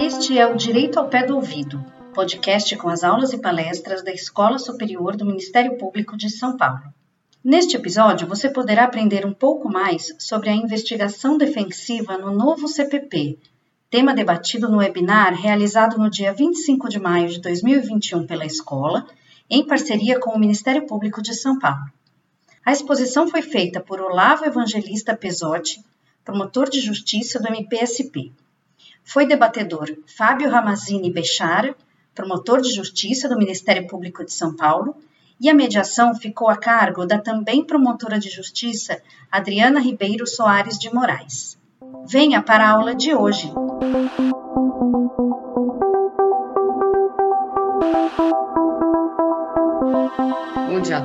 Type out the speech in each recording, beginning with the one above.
Este é o Direito ao Pé do Ouvido, podcast com as aulas e palestras da Escola Superior do Ministério Público de São Paulo. Neste episódio, você poderá aprender um pouco mais sobre a investigação defensiva no novo CPP, tema debatido no webinar realizado no dia 25 de maio de 2021 pela escola, em parceria com o Ministério Público de São Paulo. A exposição foi feita por Olavo Evangelista Pesotti, promotor de justiça do MPSP. Foi debatedor Fábio Ramazini Bechara, promotor de justiça do Ministério Público de São Paulo, e a mediação ficou a cargo da também promotora de justiça Adriana Ribeiro Soares de Moraes. Venha para a aula de hoje.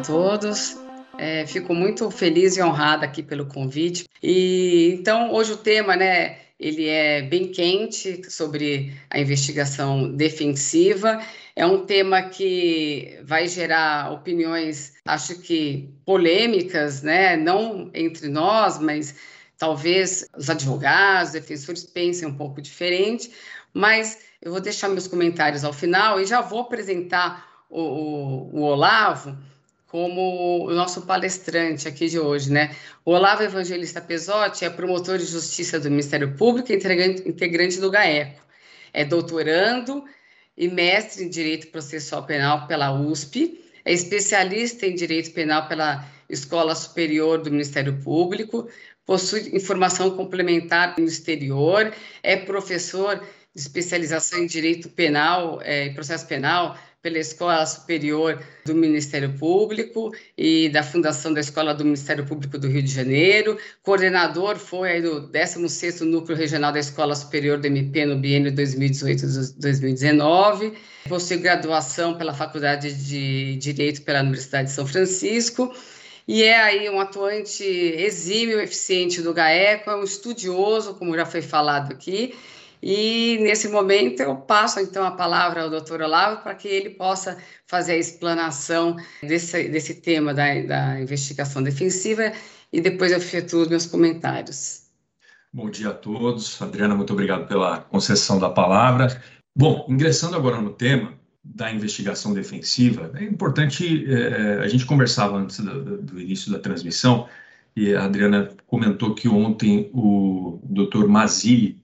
Todos. É, fico muito feliz e honrada aqui pelo convite. E então hoje o tema, né, ele é bem quente sobre a investigação defensiva. É um tema que vai gerar opiniões, acho que polêmicas, né? Não entre nós, mas talvez os advogados, defensores pensem um pouco diferente. Mas eu vou deixar meus comentários ao final e já vou apresentar o, o, o Olavo como o nosso palestrante aqui de hoje, né? O Olavo Evangelista Pesotti é promotor de justiça do Ministério Público e integrante do GAECO. É doutorando e mestre em Direito Processual Penal pela USP, é especialista em Direito Penal pela Escola Superior do Ministério Público, possui informação complementar no exterior, é professor de especialização em Direito Penal é, e Processo Penal pela Escola Superior do Ministério Público e da Fundação da Escola do Ministério Público do Rio de Janeiro. Coordenador foi do 16º Núcleo Regional da Escola Superior do MP no biênio 2018-2019. Possui graduação pela Faculdade de Direito pela Universidade de São Francisco e é aí um atuante exímio, eficiente do GAECO, é um estudioso, como já foi falado aqui, e nesse momento eu passo então a palavra ao doutor Olavo para que ele possa fazer a explanação desse, desse tema da, da investigação defensiva e depois eu efetuo os meus comentários. Bom dia a todos. Adriana, muito obrigado pela concessão da palavra. Bom, ingressando agora no tema da investigação defensiva, é importante, é, a gente conversava antes do, do início da transmissão, e a Adriana comentou que ontem o doutor Mazili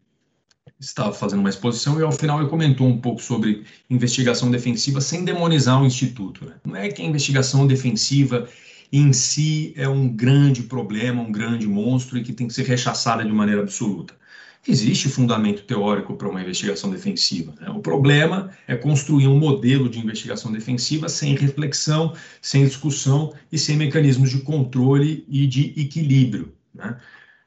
estava fazendo uma exposição e ao final ele comentou um pouco sobre investigação defensiva sem demonizar o instituto. Né? Não é que a investigação defensiva em si é um grande problema, um grande monstro e que tem que ser rechaçada de maneira absoluta. Existe fundamento teórico para uma investigação defensiva. Né? O problema é construir um modelo de investigação defensiva sem reflexão, sem discussão e sem mecanismos de controle e de equilíbrio. Né?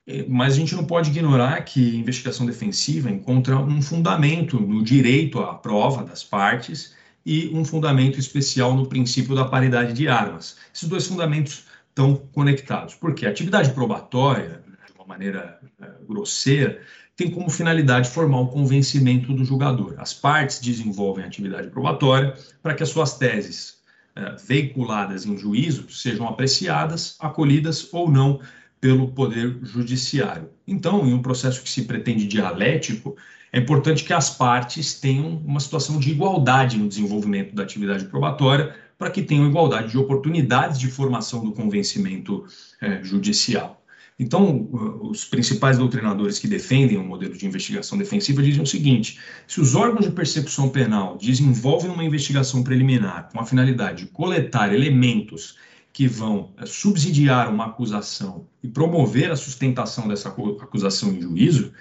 É, mas a gente não pode ignorar que investigação defensiva encontra um fundamento no direito à prova das partes e um fundamento especial no princípio da paridade de armas. Esses dois fundamentos estão conectados, porque a atividade probatória, de uma maneira é, grosseira, tem como finalidade formar o convencimento do julgador. As partes desenvolvem atividade probatória para que as suas teses é, veiculadas em juízo sejam apreciadas, acolhidas ou não pelo Poder Judiciário. Então, em um processo que se pretende dialético, é importante que as partes tenham uma situação de igualdade no desenvolvimento da atividade probatória, para que tenham igualdade de oportunidades de formação do convencimento é, judicial. Então, os principais doutrinadores que defendem o modelo de investigação defensiva dizem o seguinte: se os órgãos de percepção penal desenvolvem uma investigação preliminar com a finalidade de coletar elementos que vão eh, subsidiar uma acusação e promover a sustentação dessa acusação em juízo,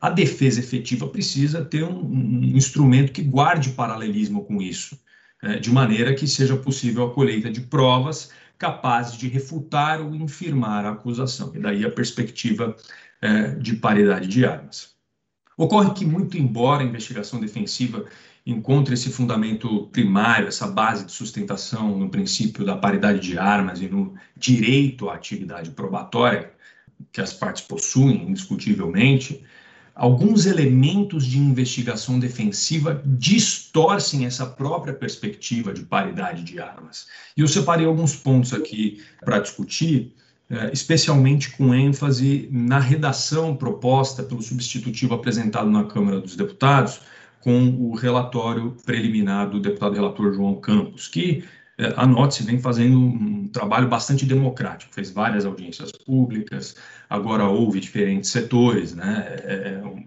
a defesa efetiva precisa ter um, um instrumento que guarde paralelismo com isso, é, de maneira que seja possível a colheita de provas capazes de refutar ou infirmar a acusação, e daí a perspectiva é, de paridade de armas. Ocorre que, muito embora a investigação defensiva encontra esse fundamento primário, essa base de sustentação no princípio da paridade de armas e no direito à atividade probatória que as partes possuem, indiscutivelmente, alguns elementos de investigação defensiva distorcem essa própria perspectiva de paridade de armas. E eu separei alguns pontos aqui para discutir, eh, especialmente com ênfase na redação proposta pelo substitutivo apresentado na Câmara dos Deputados com o relatório preliminar do deputado relator João Campos, que é, a NOTS vem fazendo um trabalho bastante democrático, fez várias audiências públicas, agora houve diferentes setores, né? É, é um,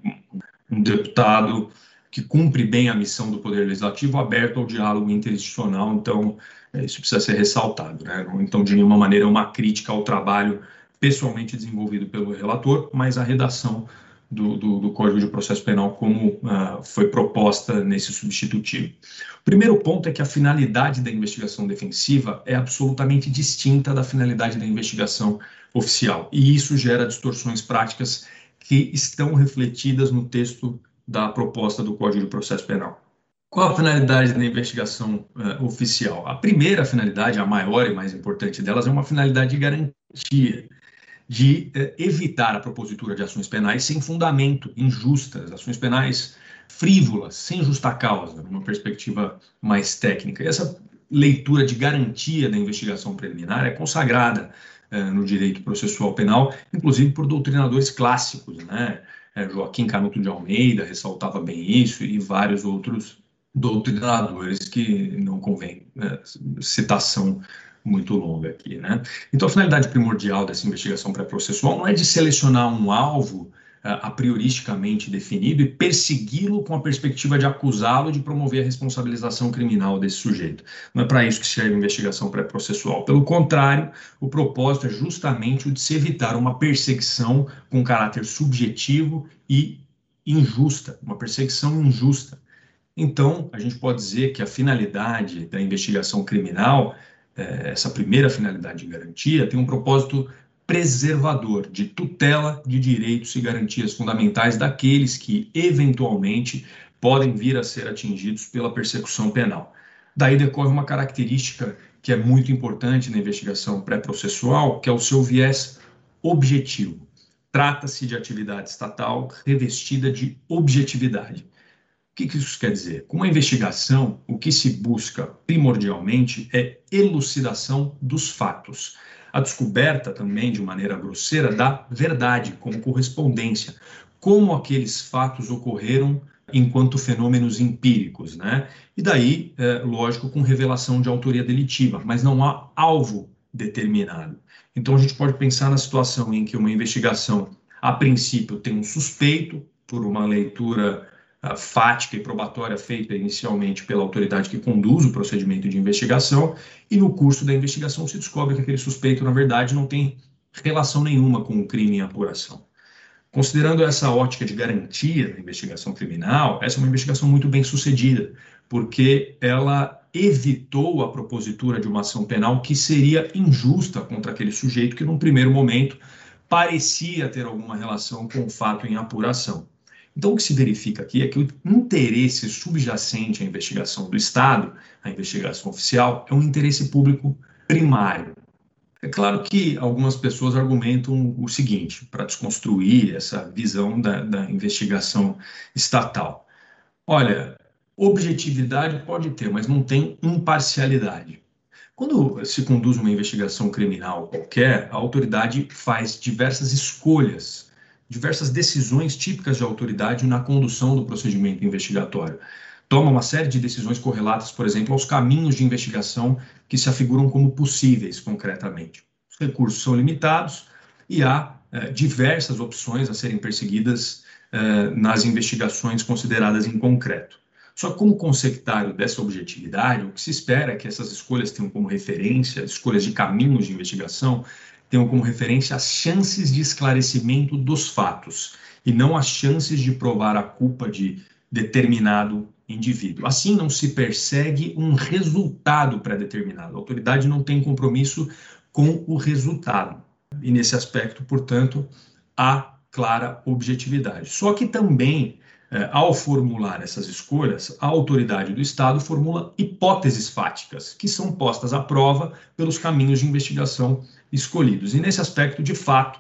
um deputado que cumpre bem a missão do Poder Legislativo, aberto ao diálogo interinstitucional, então é, isso precisa ser ressaltado. Né? Então, de nenhuma maneira, é uma crítica ao trabalho pessoalmente desenvolvido pelo relator, mas a redação do, do, do, Código de Processo Penal como uh, foi proposta nesse substitutivo. O primeiro ponto é que a finalidade da investigação defensiva é absolutamente distinta da finalidade da investigação oficial, e isso gera distorções práticas que estão refletidas no texto da proposta do Código de Processo Penal. Qual a finalidade da investigação uh, oficial? A primeira finalidade, a maior e mais importante delas, é uma finalidade de garantia de eh, evitar a propositura de ações penais sem fundamento, injustas, ações penais frívolas, sem justa causa, numa perspectiva mais técnica. E essa leitura de garantia da investigação preliminar é consagrada eh, no direito processual penal, inclusive por doutrinadores clássicos, né? Eh, Joaquim Canuto de Almeida ressaltava bem isso e vários outros doutrinadores que não convém né, citação muito longa aqui, né? Então, a finalidade primordial dessa investigação pré-processual não é de selecionar um alvo uh, a prioristicamente definido e persegui-lo com a perspectiva de acusá-lo de promover a responsabilização criminal desse sujeito. Não é para isso que serve a investigação pré-processual. Pelo contrário, o propósito é justamente o de se evitar uma perseguição com caráter subjetivo e injusta, uma perseguição injusta. Então, a gente pode dizer que a finalidade da investigação criminal essa primeira finalidade de garantia tem um propósito preservador, de tutela de direitos e garantias fundamentais daqueles que, eventualmente, podem vir a ser atingidos pela persecução penal. Daí decorre uma característica que é muito importante na investigação pré-processual, que é o seu viés objetivo. Trata-se de atividade estatal revestida de objetividade. O que, que isso quer dizer? Com a investigação, o que se busca primordialmente é elucidação dos fatos. A descoberta também, de maneira grosseira, da verdade, como correspondência, como aqueles fatos ocorreram enquanto fenômenos empíricos, né? E daí, é, lógico, com revelação de autoria delitiva, mas não há alvo determinado. Então a gente pode pensar na situação em que uma investigação, a princípio, tem um suspeito por uma leitura fática e probatória feita inicialmente pela autoridade que conduz o procedimento de investigação, e no curso da investigação se descobre que aquele suspeito, na verdade, não tem relação nenhuma com o crime em apuração. Considerando essa ótica de garantia da investigação criminal, essa é uma investigação muito bem sucedida, porque ela evitou a propositura de uma ação penal que seria injusta contra aquele sujeito que, num primeiro momento, parecia ter alguma relação com o fato em apuração. Então, o que se verifica aqui é que o interesse subjacente à investigação do Estado, à investigação oficial, é um interesse público primário. É claro que algumas pessoas argumentam o seguinte, para desconstruir essa visão da, da investigação estatal. Olha, objetividade pode ter, mas não tem imparcialidade. Quando se conduz uma investigação criminal qualquer, a autoridade faz diversas escolhas diversas decisões típicas de autoridade na condução do procedimento investigatório. Toma uma série de decisões correlatas, por exemplo, aos caminhos de investigação que se afiguram como possíveis concretamente. Os recursos são limitados e há eh, diversas opções a serem perseguidas eh, nas investigações consideradas em concreto. Só que, como conceptário dessa objetividade, o que se espera é que essas escolhas tenham como referência, escolhas de caminhos de investigação, tenham como referência as chances de esclarecimento dos fatos e não as chances de provar a culpa de determinado indivíduo. Assim, não se persegue um resultado pré-determinado. A autoridade não tem compromisso com o resultado. E nesse aspecto, portanto, há clara objetividade. Só que também, eh, ao formular essas escolhas, a autoridade do Estado formula hipóteses fáticas, que são postas à prova pelos caminhos de investigação escolhidos. E nesse aspecto, de fato,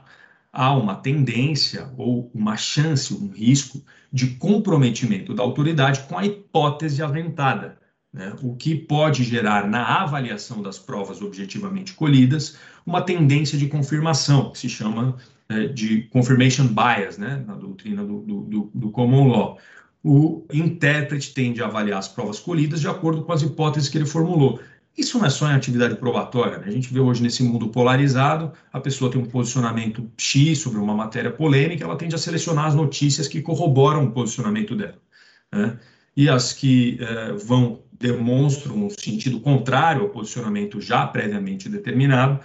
há uma tendência ou uma chance, um risco de comprometimento da autoridade com a hipótese aventada, né? o que pode gerar na avaliação das provas objetivamente colhidas uma tendência de confirmação, que se chama é, de confirmation bias, né? na doutrina do, do, do common law. O intérprete tende a avaliar as provas colhidas de acordo com as hipóteses que ele formulou. Isso não é só em atividade probatória. Né? A gente vê hoje nesse mundo polarizado, a pessoa tem um posicionamento X sobre uma matéria polêmica, ela tende a selecionar as notícias que corroboram o posicionamento dela. Né? E as que eh, vão, demonstram um sentido contrário ao posicionamento já previamente determinado,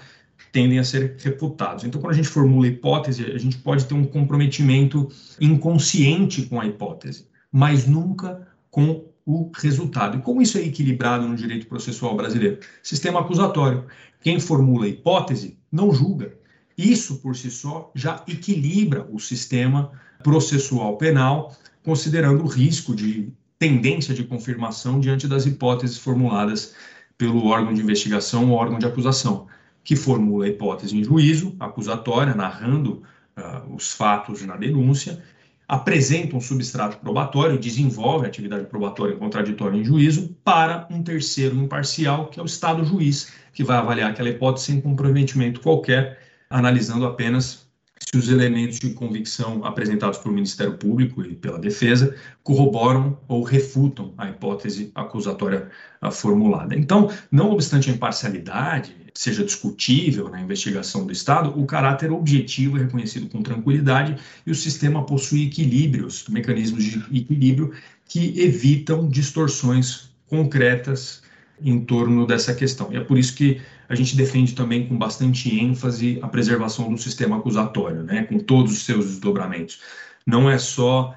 tendem a ser refutados. Então, quando a gente formula hipótese, a gente pode ter um comprometimento inconsciente com a hipótese, mas nunca com o resultado. E como isso é equilibrado no direito processual brasileiro? Sistema acusatório. Quem formula a hipótese não julga. Isso, por si só, já equilibra o sistema processual penal, considerando o risco de tendência de confirmação diante das hipóteses formuladas pelo órgão de investigação ou órgão de acusação, que formula a hipótese em juízo acusatória, narrando uh, os fatos na denúncia, apresenta um substrato probatório, desenvolve atividade probatória contraditória em juízo para um terceiro imparcial, que é o Estado juiz, que vai avaliar aquela hipótese sem comprometimento qualquer, analisando apenas se os elementos de convicção apresentados pelo Ministério Público e pela defesa corroboram ou refutam a hipótese acusatória formulada. Então, não obstante a imparcialidade, seja discutível na investigação do Estado, o caráter objetivo é reconhecido com tranquilidade e o sistema possui equilíbrios, mecanismos de equilíbrio que evitam distorções concretas em torno dessa questão. E é por isso que a gente defende também com bastante ênfase a preservação do sistema acusatório, né, com todos os seus desdobramentos. Não é só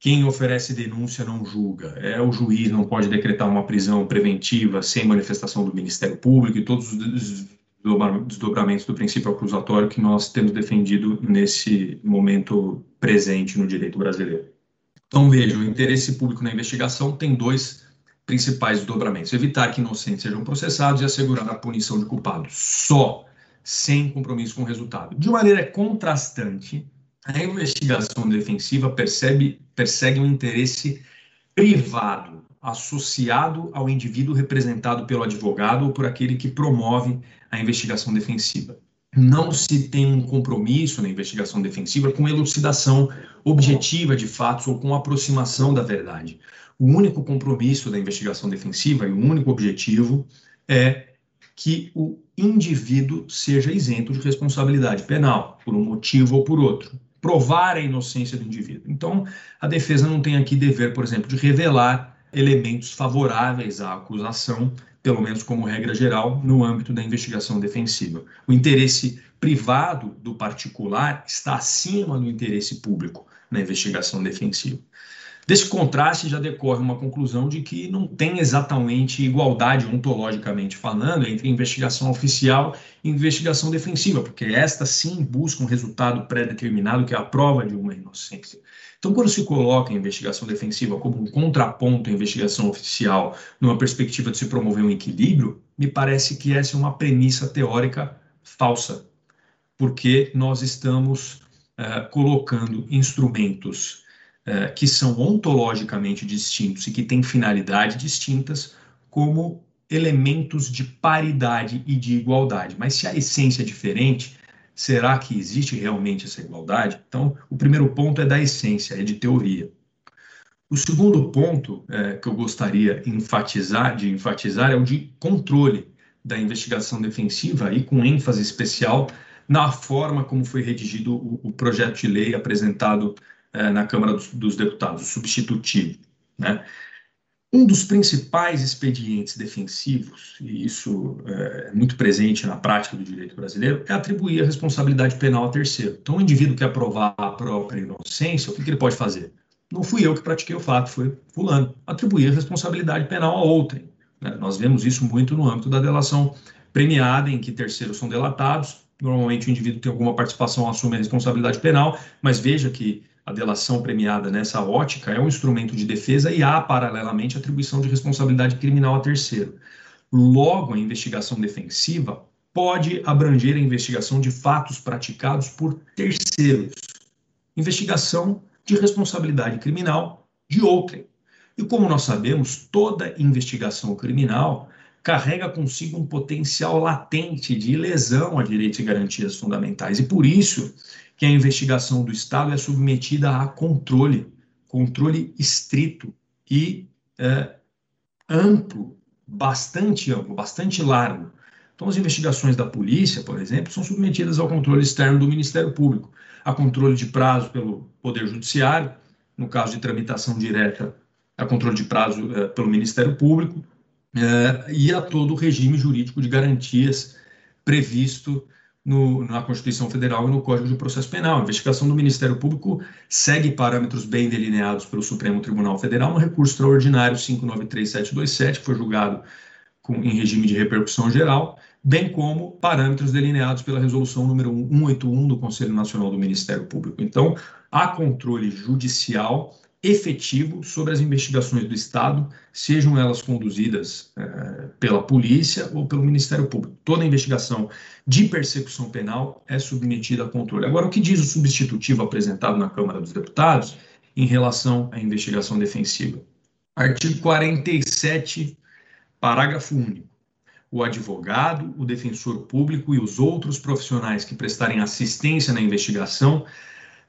quem oferece denúncia não julga. É o juiz não pode decretar uma prisão preventiva sem manifestação do Ministério Público e todos os desdobramentos do princípio acusatório que nós temos defendido nesse momento presente no direito brasileiro. Então, veja, o interesse público na investigação tem dois principais desdobramentos: evitar que inocentes sejam processados e assegurar a punição de culpados, só, sem compromisso com o resultado. De maneira contrastante, a investigação defensiva percebe, persegue um interesse privado associado ao indivíduo representado pelo advogado ou por aquele que promove a investigação defensiva. Não se tem um compromisso na investigação defensiva com elucidação objetiva de fatos ou com aproximação da verdade. O único compromisso da investigação defensiva e o único objetivo é que o indivíduo seja isento de responsabilidade penal, por um motivo ou por outro provar a inocência do indivíduo. Então, a defesa não tem aqui dever, por exemplo, de revelar elementos favoráveis à acusação, pelo menos como regra geral, no âmbito da investigação defensiva. O interesse privado do particular está acima do interesse público na investigação defensiva. Desse contraste já decorre uma conclusão de que não tem exatamente igualdade ontologicamente falando entre investigação oficial e investigação defensiva, porque esta sim busca um resultado pré-determinado que é a prova de uma inocência. Então, quando se coloca a investigação defensiva como um contraponto à investigação oficial, numa perspectiva de se promover um equilíbrio, me parece que essa é uma premissa teórica falsa, porque nós estamos uh, colocando instrumentos é, que são ontologicamente distintos e que têm finalidades distintas, como elementos de paridade e de igualdade. Mas se a essência é diferente, será que existe realmente essa igualdade? Então, o primeiro ponto é da essência, é de teoria. O segundo ponto é, que eu gostaria enfatizar, de enfatizar é o de controle da investigação defensiva e com ênfase especial na forma como foi redigido o, o projeto de lei apresentado é, na Câmara dos, dos Deputados, substitutivo. Né? Um dos principais expedientes defensivos, e isso é muito presente na prática do direito brasileiro, é atribuir a responsabilidade penal a terceiro. Então, o indivíduo que aprovar a própria inocência, o que, que ele pode fazer? Não fui eu que pratiquei o fato, foi fulano. Atribuir a responsabilidade penal a outrem. Né? Nós vemos isso muito no âmbito da delação premiada, em que terceiros são delatados. Normalmente o indivíduo tem alguma participação, assume a responsabilidade penal, mas veja que a delação premiada nessa ótica é um instrumento de defesa e há, paralelamente, atribuição de responsabilidade criminal a terceiro. Logo, a investigação defensiva pode abranger a investigação de fatos praticados por terceiros, investigação de responsabilidade criminal de outrem. E como nós sabemos, toda investigação criminal carrega consigo um potencial latente de lesão a direitos e garantias fundamentais. E por isso que a investigação do Estado é submetida a controle, controle estrito e é, amplo, bastante amplo, bastante largo. Então, as investigações da polícia, por exemplo, são submetidas ao controle externo do Ministério Público, a controle de prazo pelo Poder Judiciário, no caso de tramitação direta, a controle de prazo é, pelo Ministério Público, é, e a todo o regime jurídico de garantias previsto no, na Constituição Federal e no Código de Processo Penal. A investigação do Ministério Público segue parâmetros bem delineados pelo Supremo Tribunal Federal no recurso extraordinário 593727, que foi julgado com, em regime de repercussão geral, bem como parâmetros delineados pela resolução número 181 do Conselho Nacional do Ministério Público. Então, há controle judicial efetivo sobre as investigações do Estado, sejam elas conduzidas é, pela polícia ou pelo Ministério Público. Toda investigação de persecução penal é submetida a controle. Agora, o que diz o substitutivo apresentado na Câmara dos Deputados em relação à investigação defensiva? Artigo 47, parágrafo único. O advogado, o defensor público e os outros profissionais que prestarem assistência na investigação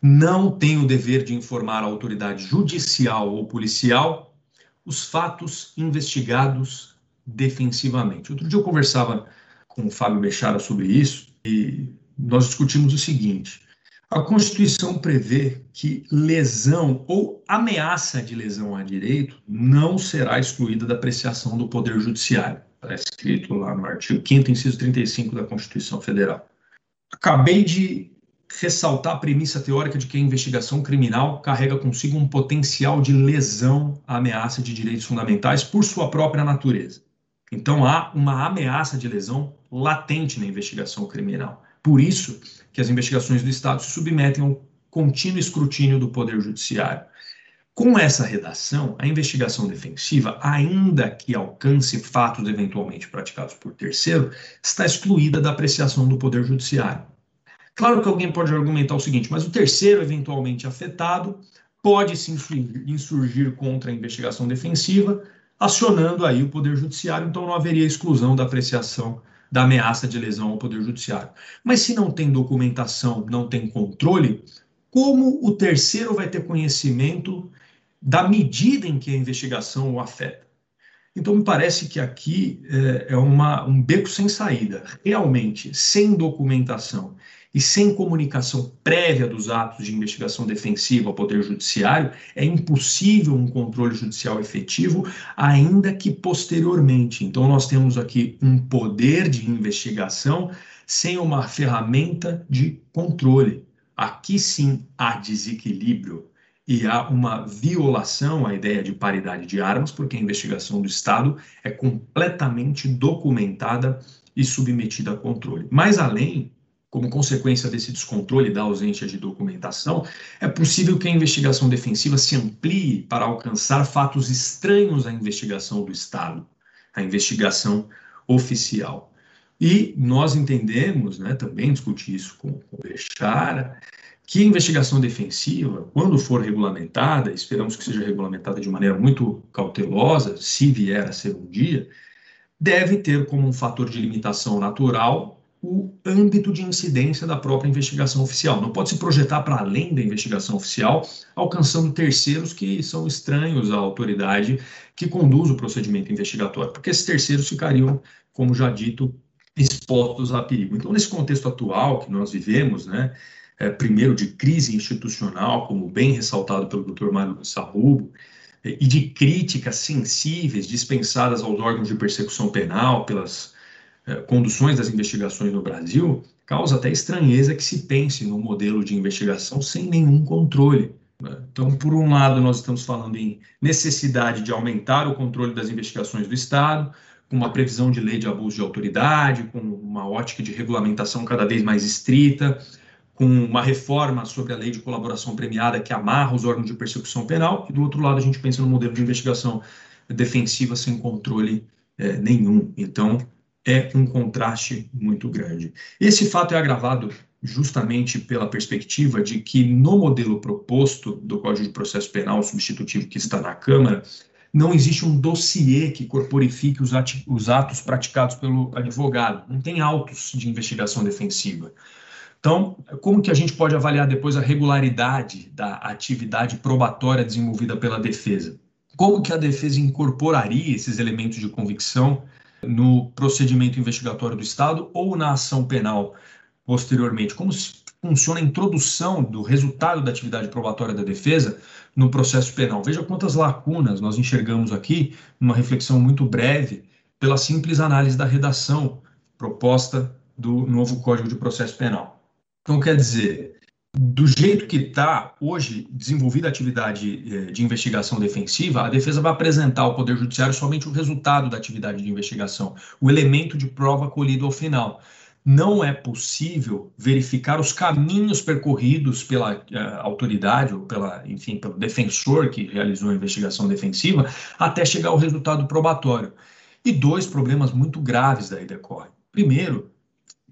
não tem o dever de informar a autoridade judicial ou policial os fatos investigados defensivamente. Outro dia eu conversava com o Fábio Bechara sobre isso e nós discutimos o seguinte: a Constituição prevê que lesão ou ameaça de lesão a direito não será excluída da apreciação do Poder Judiciário. Está escrito lá no artigo 5, inciso 35 da Constituição Federal. Acabei de ressaltar a premissa teórica de que a investigação criminal carrega consigo um potencial de lesão à ameaça de direitos fundamentais por sua própria natureza. Então há uma ameaça de lesão latente na investigação criminal. Por isso que as investigações do Estado se submetem ao contínuo escrutínio do Poder Judiciário. Com essa redação, a investigação defensiva, ainda que alcance fatos eventualmente praticados por terceiro, está excluída da apreciação do Poder Judiciário. Claro que alguém pode argumentar o seguinte, mas o terceiro eventualmente afetado pode se insurgir contra a investigação defensiva, acionando aí o Poder Judiciário, então não haveria exclusão da apreciação da ameaça de lesão ao Poder Judiciário. Mas se não tem documentação, não tem controle, como o terceiro vai ter conhecimento da medida em que a investigação o afeta? Então, me parece que aqui é, é uma, um beco sem saída. Realmente, sem documentação e sem comunicação prévia dos atos de investigação defensiva ao Poder Judiciário, é impossível um controle judicial efetivo, ainda que posteriormente. Então, nós temos aqui um poder de investigação sem uma ferramenta de controle. Aqui sim há desequilíbrio e há uma violação à ideia de paridade de armas, porque a investigação do Estado é completamente documentada e submetida a controle. Mais além, como consequência desse descontrole da ausência de documentação, é possível que a investigação defensiva se amplie para alcançar fatos estranhos à investigação do Estado, à investigação oficial. E nós entendemos, né, também discuti isso com, com o Bechara, que a investigação defensiva, quando for regulamentada, esperamos que seja regulamentada de maneira muito cautelosa, se vier a ser um dia, deve ter como um fator de limitação natural o âmbito de incidência da própria investigação oficial. Não pode se projetar para além da investigação oficial, alcançando terceiros que são estranhos à autoridade que conduz o procedimento investigatório, porque esses terceiros ficariam, como já dito, expostos a perigo. Então, nesse contexto atual que nós vivemos, né, é, primeiro de crise institucional, como bem ressaltado pelo Dr. Mário Sarrubo, e de críticas sensíveis dispensadas aos órgãos de persecução penal pelas conduções das investigações no Brasil, causa até estranheza que se pense no modelo de investigação sem nenhum controle. Né? Então, por um lado, nós estamos falando em necessidade de aumentar o controle das investigações do Estado, com uma previsão de lei de abuso de autoridade, com uma ótica de regulamentação cada vez mais estrita, com uma reforma sobre a lei de colaboração premiada que amarra os órgãos de persecução penal, e do outro lado a gente pensa no modelo de investigação defensiva sem controle é, nenhum. Então, é um contraste muito grande. Esse fato é agravado justamente pela perspectiva de que no modelo proposto do Código de Processo Penal substitutivo que está na Câmara, não existe um dossiê que corporifique os, os atos praticados pelo advogado, não tem autos de investigação defensiva. Então, como que a gente pode avaliar depois a regularidade da atividade probatória desenvolvida pela defesa? Como que a defesa incorporaria esses elementos de convicção no procedimento investigatório do Estado ou na ação penal posteriormente? Como funciona a introdução do resultado da atividade probatória da defesa no processo penal? Veja quantas lacunas nós enxergamos aqui, numa reflexão muito breve, pela simples análise da redação proposta do novo Código de Processo Penal. Então, quer dizer, do jeito que está hoje desenvolvida a atividade eh, de investigação defensiva, a defesa vai apresentar ao Poder Judiciário somente o resultado da atividade de investigação, o elemento de prova colhido ao final. Não é possível verificar os caminhos percorridos pela uh, autoridade ou pela, enfim, pelo defensor que realizou a investigação defensiva até chegar ao resultado probatório. E dois problemas muito graves daí decorrem. Primeiro,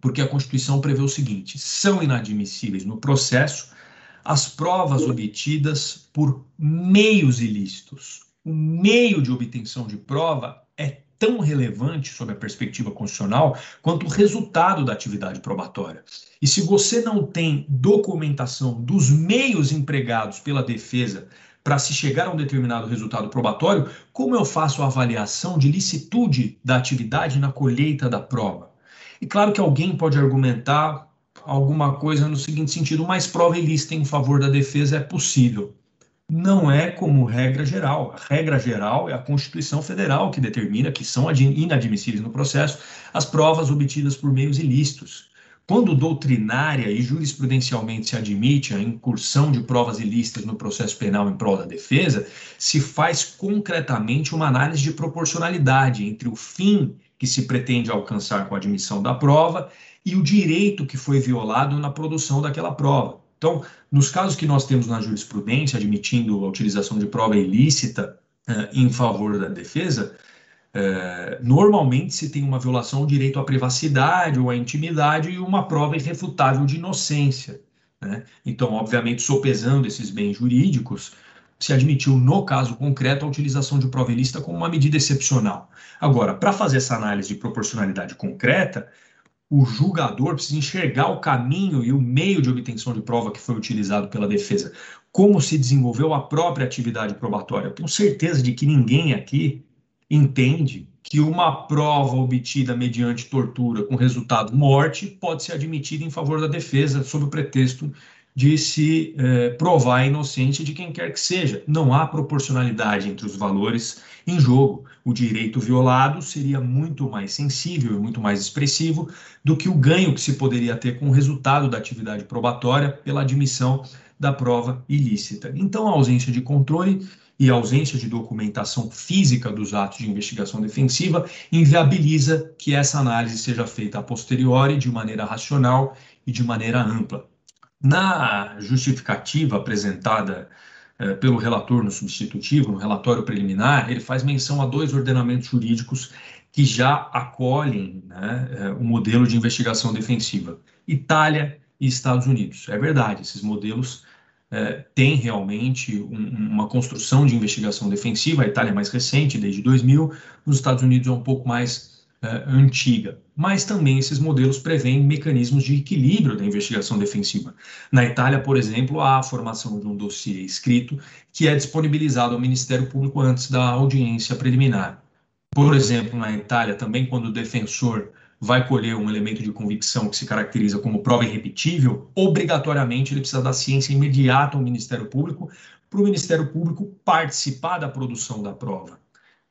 porque a Constituição prevê o seguinte: são inadmissíveis no processo as provas obtidas por meios ilícitos. O meio de obtenção de prova é tão relevante sob a perspectiva constitucional quanto o resultado da atividade probatória. E se você não tem documentação dos meios empregados pela defesa para se chegar a um determinado resultado probatório, como eu faço a avaliação de licitude da atividade na colheita da prova? E claro que alguém pode argumentar alguma coisa no seguinte sentido, mais prova ilícita em favor da defesa é possível. Não é como regra geral. A regra geral é a Constituição Federal que determina que são inadmissíveis no processo as provas obtidas por meios ilícitos. Quando doutrinária e jurisprudencialmente se admite a incursão de provas ilícitas no processo penal em prol da defesa, se faz concretamente uma análise de proporcionalidade entre o fim que se pretende alcançar com a admissão da prova e o direito que foi violado na produção daquela prova. Então, nos casos que nós temos na jurisprudência, admitindo a utilização de prova ilícita eh, em favor da defesa, eh, normalmente se tem uma violação ao direito à privacidade ou à intimidade e uma prova irrefutável de inocência. Né? Então, obviamente, sopesando esses bens jurídicos, se admitiu, no caso concreto, a utilização de prova ilícita como uma medida excepcional. Agora, para fazer essa análise de proporcionalidade concreta, o julgador precisa enxergar o caminho e o meio de obtenção de prova que foi utilizado pela defesa, como se desenvolveu a própria atividade probatória. Eu tenho certeza de que ninguém aqui entende que uma prova obtida mediante tortura com resultado morte pode ser admitida em favor da defesa sob o pretexto de se eh, provar a inocência de quem quer que seja. Não há proporcionalidade entre os valores em jogo. O direito violado seria muito mais sensível e muito mais expressivo do que o ganho que se poderia ter com o resultado da atividade probatória pela admissão da prova ilícita. Então, a ausência de controle e a ausência de documentação física dos atos de investigação defensiva inviabiliza que essa análise seja feita a posteriori de maneira racional e de maneira ampla. Na justificativa apresentada eh, pelo relator no substitutivo, no relatório preliminar, ele faz menção a dois ordenamentos jurídicos que já acolhem né, eh, o modelo de investigação defensiva: Itália e Estados Unidos. É verdade, esses modelos eh, têm realmente um, uma construção de investigação defensiva. A Itália é mais recente, desde 2000, nos Estados Unidos é um pouco mais uh, antiga, mas também esses modelos prevêem mecanismos de equilíbrio da investigação defensiva. Na Itália, por exemplo, há a formação de um dossiê escrito que é disponibilizado ao Ministério Público antes da audiência preliminar. Por exemplo, na Itália, também quando o defensor vai colher um elemento de convicção que se caracteriza como prova irrepetível, obrigatoriamente ele precisa dar ciência imediata ao Ministério Público para o Ministério Público participar da produção da prova.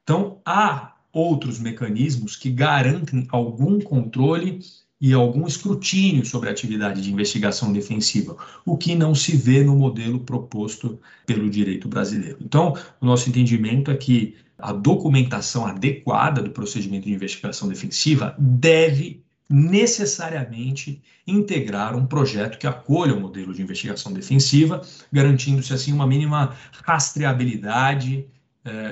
Então, há outros mecanismos que garantem algum controle e algum escrutínio sobre a atividade de investigação defensiva, o que não se vê no modelo proposto pelo direito brasileiro. Então, o nosso entendimento é que a documentação adequada do procedimento de investigação defensiva deve necessariamente integrar um projeto que acolha o modelo de investigação defensiva, garantindo-se assim uma mínima rastreabilidade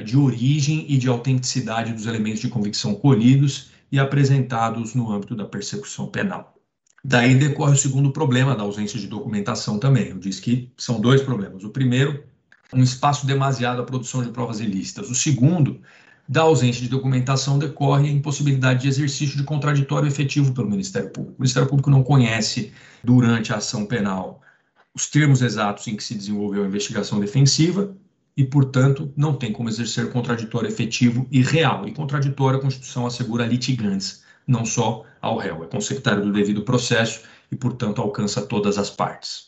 de origem e de autenticidade dos elementos de convicção colhidos e apresentados no âmbito da persecução penal. Daí decorre o segundo problema da ausência de documentação também. Eu disse que são dois problemas. O primeiro, um espaço demasiado à produção de provas ilícitas. O segundo, da ausência de documentação decorre a impossibilidade de exercício de contraditório efetivo pelo Ministério Público. O Ministério Público não conhece, durante a ação penal, os termos exatos em que se desenvolveu a investigação defensiva e, portanto, não tem como exercer contraditório efetivo e real. E contraditório a Constituição assegura litigantes, não só ao réu. É consectário do devido processo e, portanto, alcança todas as partes.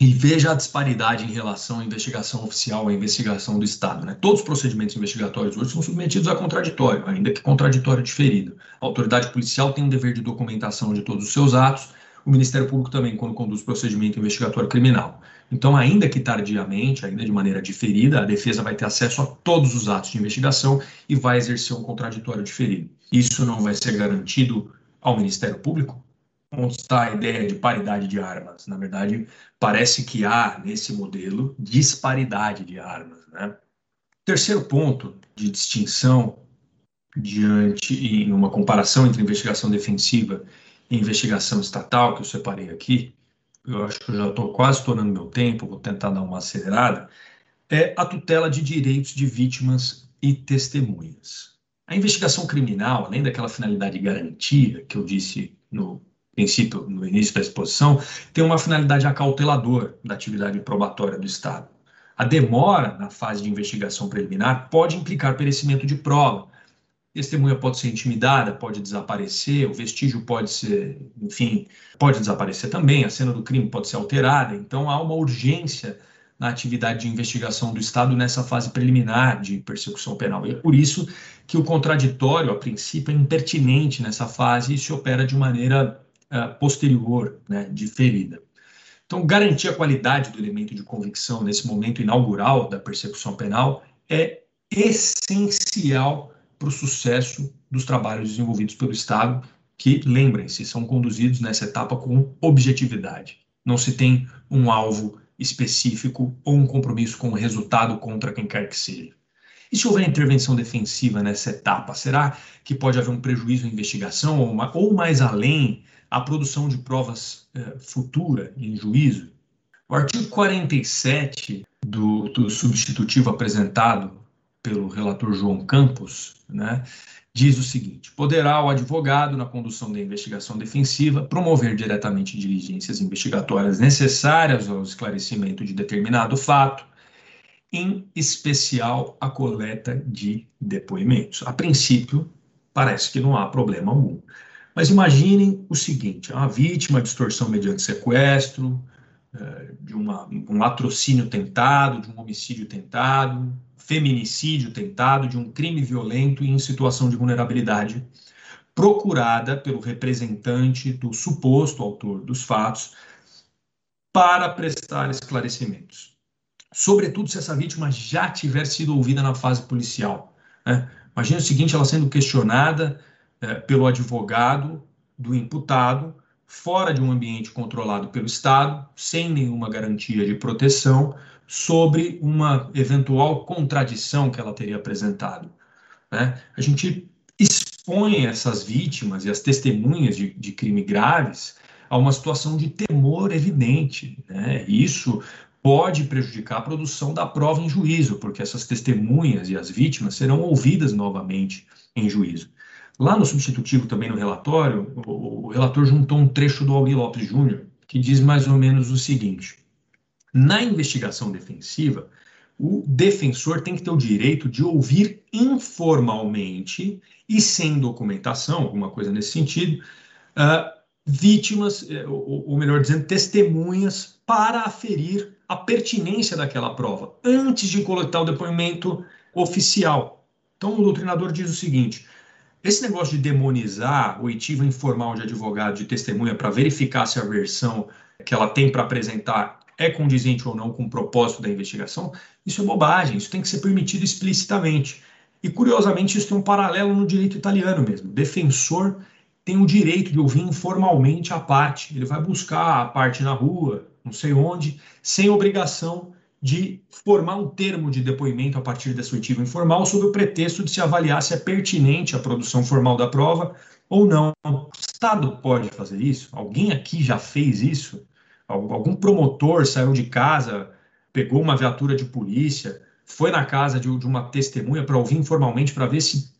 E veja a disparidade em relação à investigação oficial, à investigação do Estado. Né? Todos os procedimentos investigatórios hoje são submetidos a contraditório, ainda que contraditório diferido. A autoridade policial tem um dever de documentação de todos os seus atos, o Ministério Público também, quando conduz procedimento investigatório criminal. Então, ainda que tardiamente, ainda de maneira diferida, a defesa vai ter acesso a todos os atos de investigação e vai exercer um contraditório diferido. Isso não vai ser garantido ao Ministério Público? Onde está a ideia de paridade de armas? Na verdade, parece que há nesse modelo disparidade de armas. Né? Terceiro ponto de distinção diante em uma comparação entre investigação defensiva e investigação estatal que eu separei aqui, eu acho que eu já estou quase estourando meu tempo, vou tentar dar uma acelerada, é a tutela de direitos de vítimas e testemunhas. A investigação criminal, além daquela finalidade de garantia que eu disse no princípio, no início da exposição, tem uma finalidade acauteladora da atividade probatória do Estado. A demora na fase de investigação preliminar pode implicar perecimento de prova, testemunha pode ser intimidada, pode desaparecer, o vestígio pode ser, enfim, pode desaparecer também, a cena do crime pode ser alterada. Então há uma urgência na atividade de investigação do Estado nessa fase preliminar de persecução penal. E é por isso que o contraditório, a princípio, é impertinente nessa fase e se opera de maneira uh, posterior, né, diferida. Então, garantir a qualidade do elemento de convicção nesse momento inaugural da persecução penal é essencial para o sucesso dos trabalhos desenvolvidos pelo Estado, que, lembrem-se, são conduzidos nessa etapa com objetividade. Não se tem um alvo específico ou um compromisso com o resultado contra quem quer que seja. E se houver intervenção defensiva nessa etapa, será que pode haver um prejuízo à investigação ou, uma, ou mais além, a produção de provas eh, futura em juízo? O artigo 47 do, do substitutivo apresentado pelo relator João Campos, né, diz o seguinte: poderá o advogado, na condução da investigação defensiva, promover diretamente diligências investigatórias necessárias ao esclarecimento de determinado fato, em especial a coleta de depoimentos. A princípio, parece que não há problema algum. Mas imaginem o seguinte: uma vítima de extorsão mediante sequestro, de uma, um latrocínio tentado, de um homicídio tentado, feminicídio tentado, de um crime violento e em situação de vulnerabilidade, procurada pelo representante do suposto autor dos fatos para prestar esclarecimentos. Sobretudo se essa vítima já tiver sido ouvida na fase policial. Né? Imagina o seguinte: ela sendo questionada eh, pelo advogado do imputado, fora de um ambiente controlado pelo Estado, sem nenhuma garantia de proteção, sobre uma eventual contradição que ela teria apresentado. Né? A gente expõe essas vítimas e as testemunhas de, de crime graves a uma situação de temor evidente. Né? Isso pode prejudicar a produção da prova em juízo, porque essas testemunhas e as vítimas serão ouvidas novamente em juízo. Lá no substitutivo, também no relatório, o, o relator juntou um trecho do Albi Lopes Júnior, que diz mais ou menos o seguinte: na investigação defensiva, o defensor tem que ter o direito de ouvir informalmente e sem documentação, alguma coisa nesse sentido, uh, vítimas, eh, ou, ou melhor dizendo, testemunhas para aferir a pertinência daquela prova, antes de coletar o depoimento oficial. Então, o doutrinador diz o seguinte: esse negócio de demonizar o oitiva informal de advogado, de testemunha, para verificar se a versão que ela tem para apresentar é condizente ou não com o propósito da investigação, isso é bobagem, isso tem que ser permitido explicitamente. E, curiosamente, isso tem um paralelo no direito italiano mesmo. O defensor tem o direito de ouvir informalmente a parte. Ele vai buscar a parte na rua, não sei onde, sem obrigação de formar um termo de depoimento a partir dessa oitiva informal sob o pretexto de se avaliar se é pertinente a produção formal da prova ou não. O Estado pode fazer isso? Alguém aqui já fez isso? Algum promotor saiu de casa, pegou uma viatura de polícia, foi na casa de uma testemunha para ouvir informalmente para ver se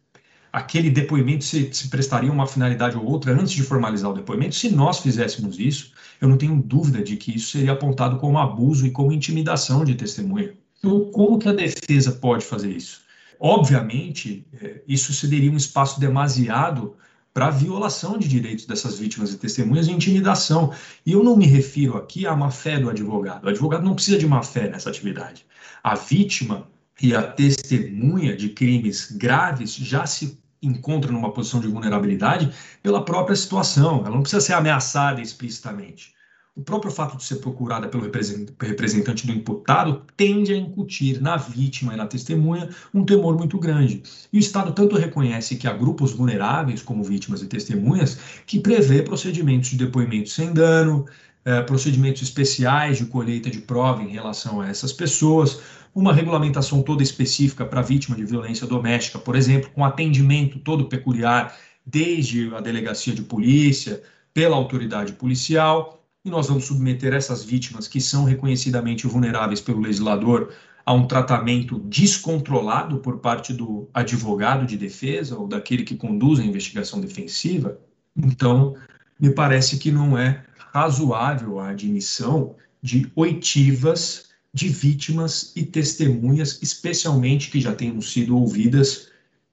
aquele depoimento se, se prestaria uma finalidade ou outra antes de formalizar o depoimento. Se nós fizéssemos isso, eu não tenho dúvida de que isso seria apontado como abuso e como intimidação de testemunha. Então, como que a defesa pode fazer isso? Obviamente, é, isso cederia um espaço demasiado para violação de direitos dessas vítimas e testemunhas e intimidação. E eu não me refiro aqui à má fé do advogado. O advogado não precisa de má fé nessa atividade. A vítima e a testemunha de crimes graves já se encontra numa posição de vulnerabilidade pela própria situação. Ela não precisa ser ameaçada explicitamente. O próprio fato de ser procurada pelo representante do imputado tende a incutir na vítima e na testemunha um temor muito grande. E o Estado tanto reconhece que há grupos vulneráveis, como vítimas e testemunhas, que prevê procedimentos de depoimento sem dano, eh, procedimentos especiais de colheita de prova em relação a essas pessoas, uma regulamentação toda específica para vítima de violência doméstica, por exemplo, com atendimento todo peculiar, desde a delegacia de polícia, pela autoridade policial, e nós vamos submeter essas vítimas que são reconhecidamente vulneráveis pelo legislador a um tratamento descontrolado por parte do advogado de defesa ou daquele que conduz a investigação defensiva. Então, me parece que não é razoável a admissão de oitivas de vítimas e testemunhas, especialmente que já tenham sido ouvidas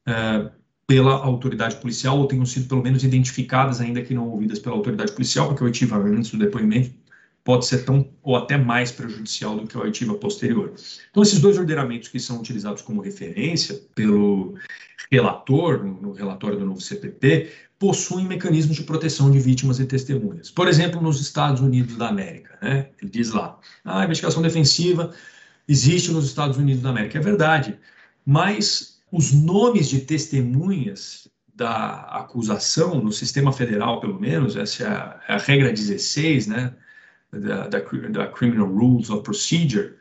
uh, pela autoridade policial ou tenham sido pelo menos identificadas, ainda que não ouvidas pela autoridade policial, porque a oitiva antes do depoimento pode ser tão ou até mais prejudicial do que a oitiva posterior. Então, esses dois ordenamentos que são utilizados como referência pelo relator, no relatório do novo CPP, possuem mecanismos de proteção de vítimas e testemunhas. Por exemplo, nos Estados Unidos da América, né? ele diz lá, ah, a investigação defensiva existe nos Estados Unidos da América. É verdade, mas os nomes de testemunhas da acusação no sistema federal, pelo menos, essa é a, é a regra 16, né, da, da, da, Criminal Rules of Procedure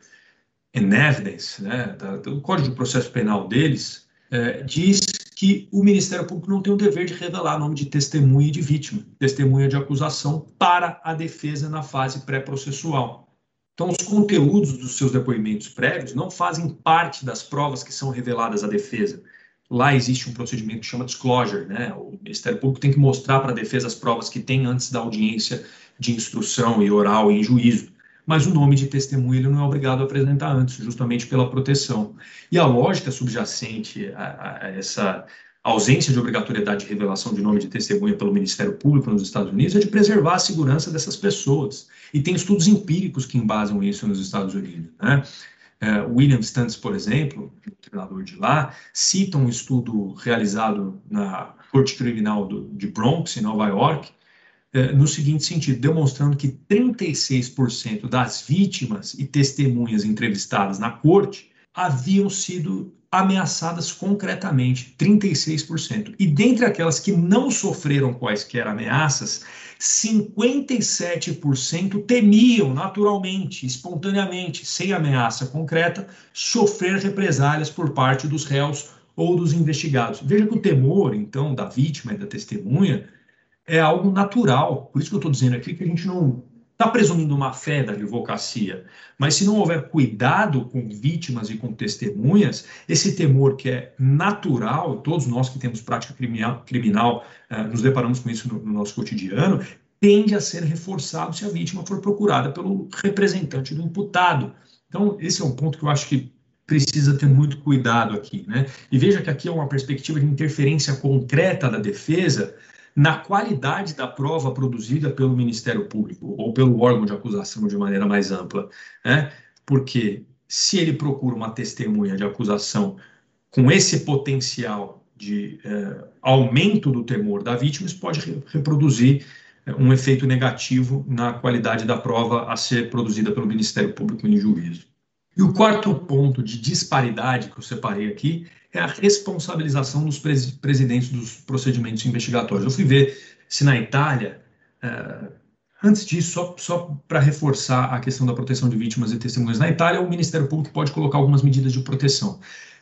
and Evidence, né, da, do Código de Processo Penal deles, é, diz que o Ministério Público não tem o dever de revelar nome de testemunha e de vítima, testemunha de acusação para a defesa na fase pré-processual. Então, os conteúdos dos seus depoimentos prévios não fazem parte das provas que são reveladas à defesa. Lá existe um procedimento que chama disclosure, né? O Ministério Público tem que mostrar para a defesa as provas que tem antes da audiência de instrução e oral e em juízo mas o nome de testemunha ele não é obrigado a apresentar antes, justamente pela proteção. E a lógica subjacente a, a essa ausência de obrigatoriedade de revelação de nome de testemunha pelo Ministério Público nos Estados Unidos é de preservar a segurança dessas pessoas. E tem estudos empíricos que embasam isso nos Estados Unidos. Né? É, William Stantz, por exemplo, treinador de lá, cita um estudo realizado na Corte Criminal do, de Bronx, em Nova York, no seguinte sentido, demonstrando que 36% das vítimas e testemunhas entrevistadas na corte haviam sido ameaçadas concretamente, 36%. E dentre aquelas que não sofreram quaisquer ameaças, 57% temiam naturalmente, espontaneamente, sem ameaça concreta, sofrer represálias por parte dos réus ou dos investigados. Veja que o temor, então, da vítima e da testemunha é algo natural. Por isso que eu estou dizendo aqui que a gente não está presumindo uma fé da advocacia, mas se não houver cuidado com vítimas e com testemunhas, esse temor que é natural, todos nós que temos prática criminal, criminal uh, nos deparamos com isso no, no nosso cotidiano, tende a ser reforçado se a vítima for procurada pelo representante do imputado. Então, esse é um ponto que eu acho que precisa ter muito cuidado aqui, né? E veja que aqui é uma perspectiva de interferência concreta da defesa na qualidade da prova produzida pelo Ministério Público ou pelo órgão de acusação de maneira mais ampla, né? Porque se ele procura uma testemunha de acusação com esse potencial de eh, aumento do temor da vítima, isso pode re reproduzir eh, um efeito negativo na qualidade da prova a ser produzida pelo Ministério Público em juízo. E o quarto ponto de disparidade que eu separei aqui é a responsabilização dos presidentes dos procedimentos investigatórios. Eu fui ver se na Itália, uh, Antes disso, só, só para reforçar a questão da proteção de vítimas e testemunhas, na Itália, o Ministério Público pode colocar algumas medidas de proteção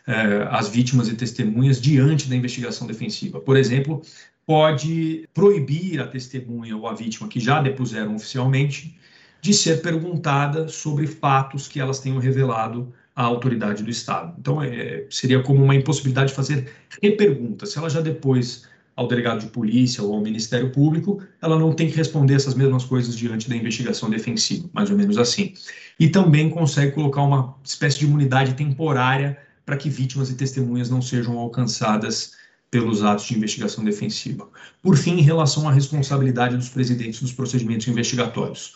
eh, às vítimas e testemunhas diante da investigação defensiva. Por exemplo, pode proibir a testemunha ou a vítima que já depuseram oficialmente de ser perguntada sobre fatos que elas tenham revelado à autoridade do Estado. Então, é, seria como uma impossibilidade de fazer repergunta. Se ela já depois ao delegado de polícia ou ao Ministério Público, ela não tem que responder essas mesmas coisas diante da investigação defensiva, mais ou menos assim. E também consegue colocar uma espécie de imunidade temporária para que vítimas e testemunhas não sejam alcançadas pelos atos de investigação defensiva. Por fim, em relação à responsabilidade dos presidentes dos procedimentos investigatórios.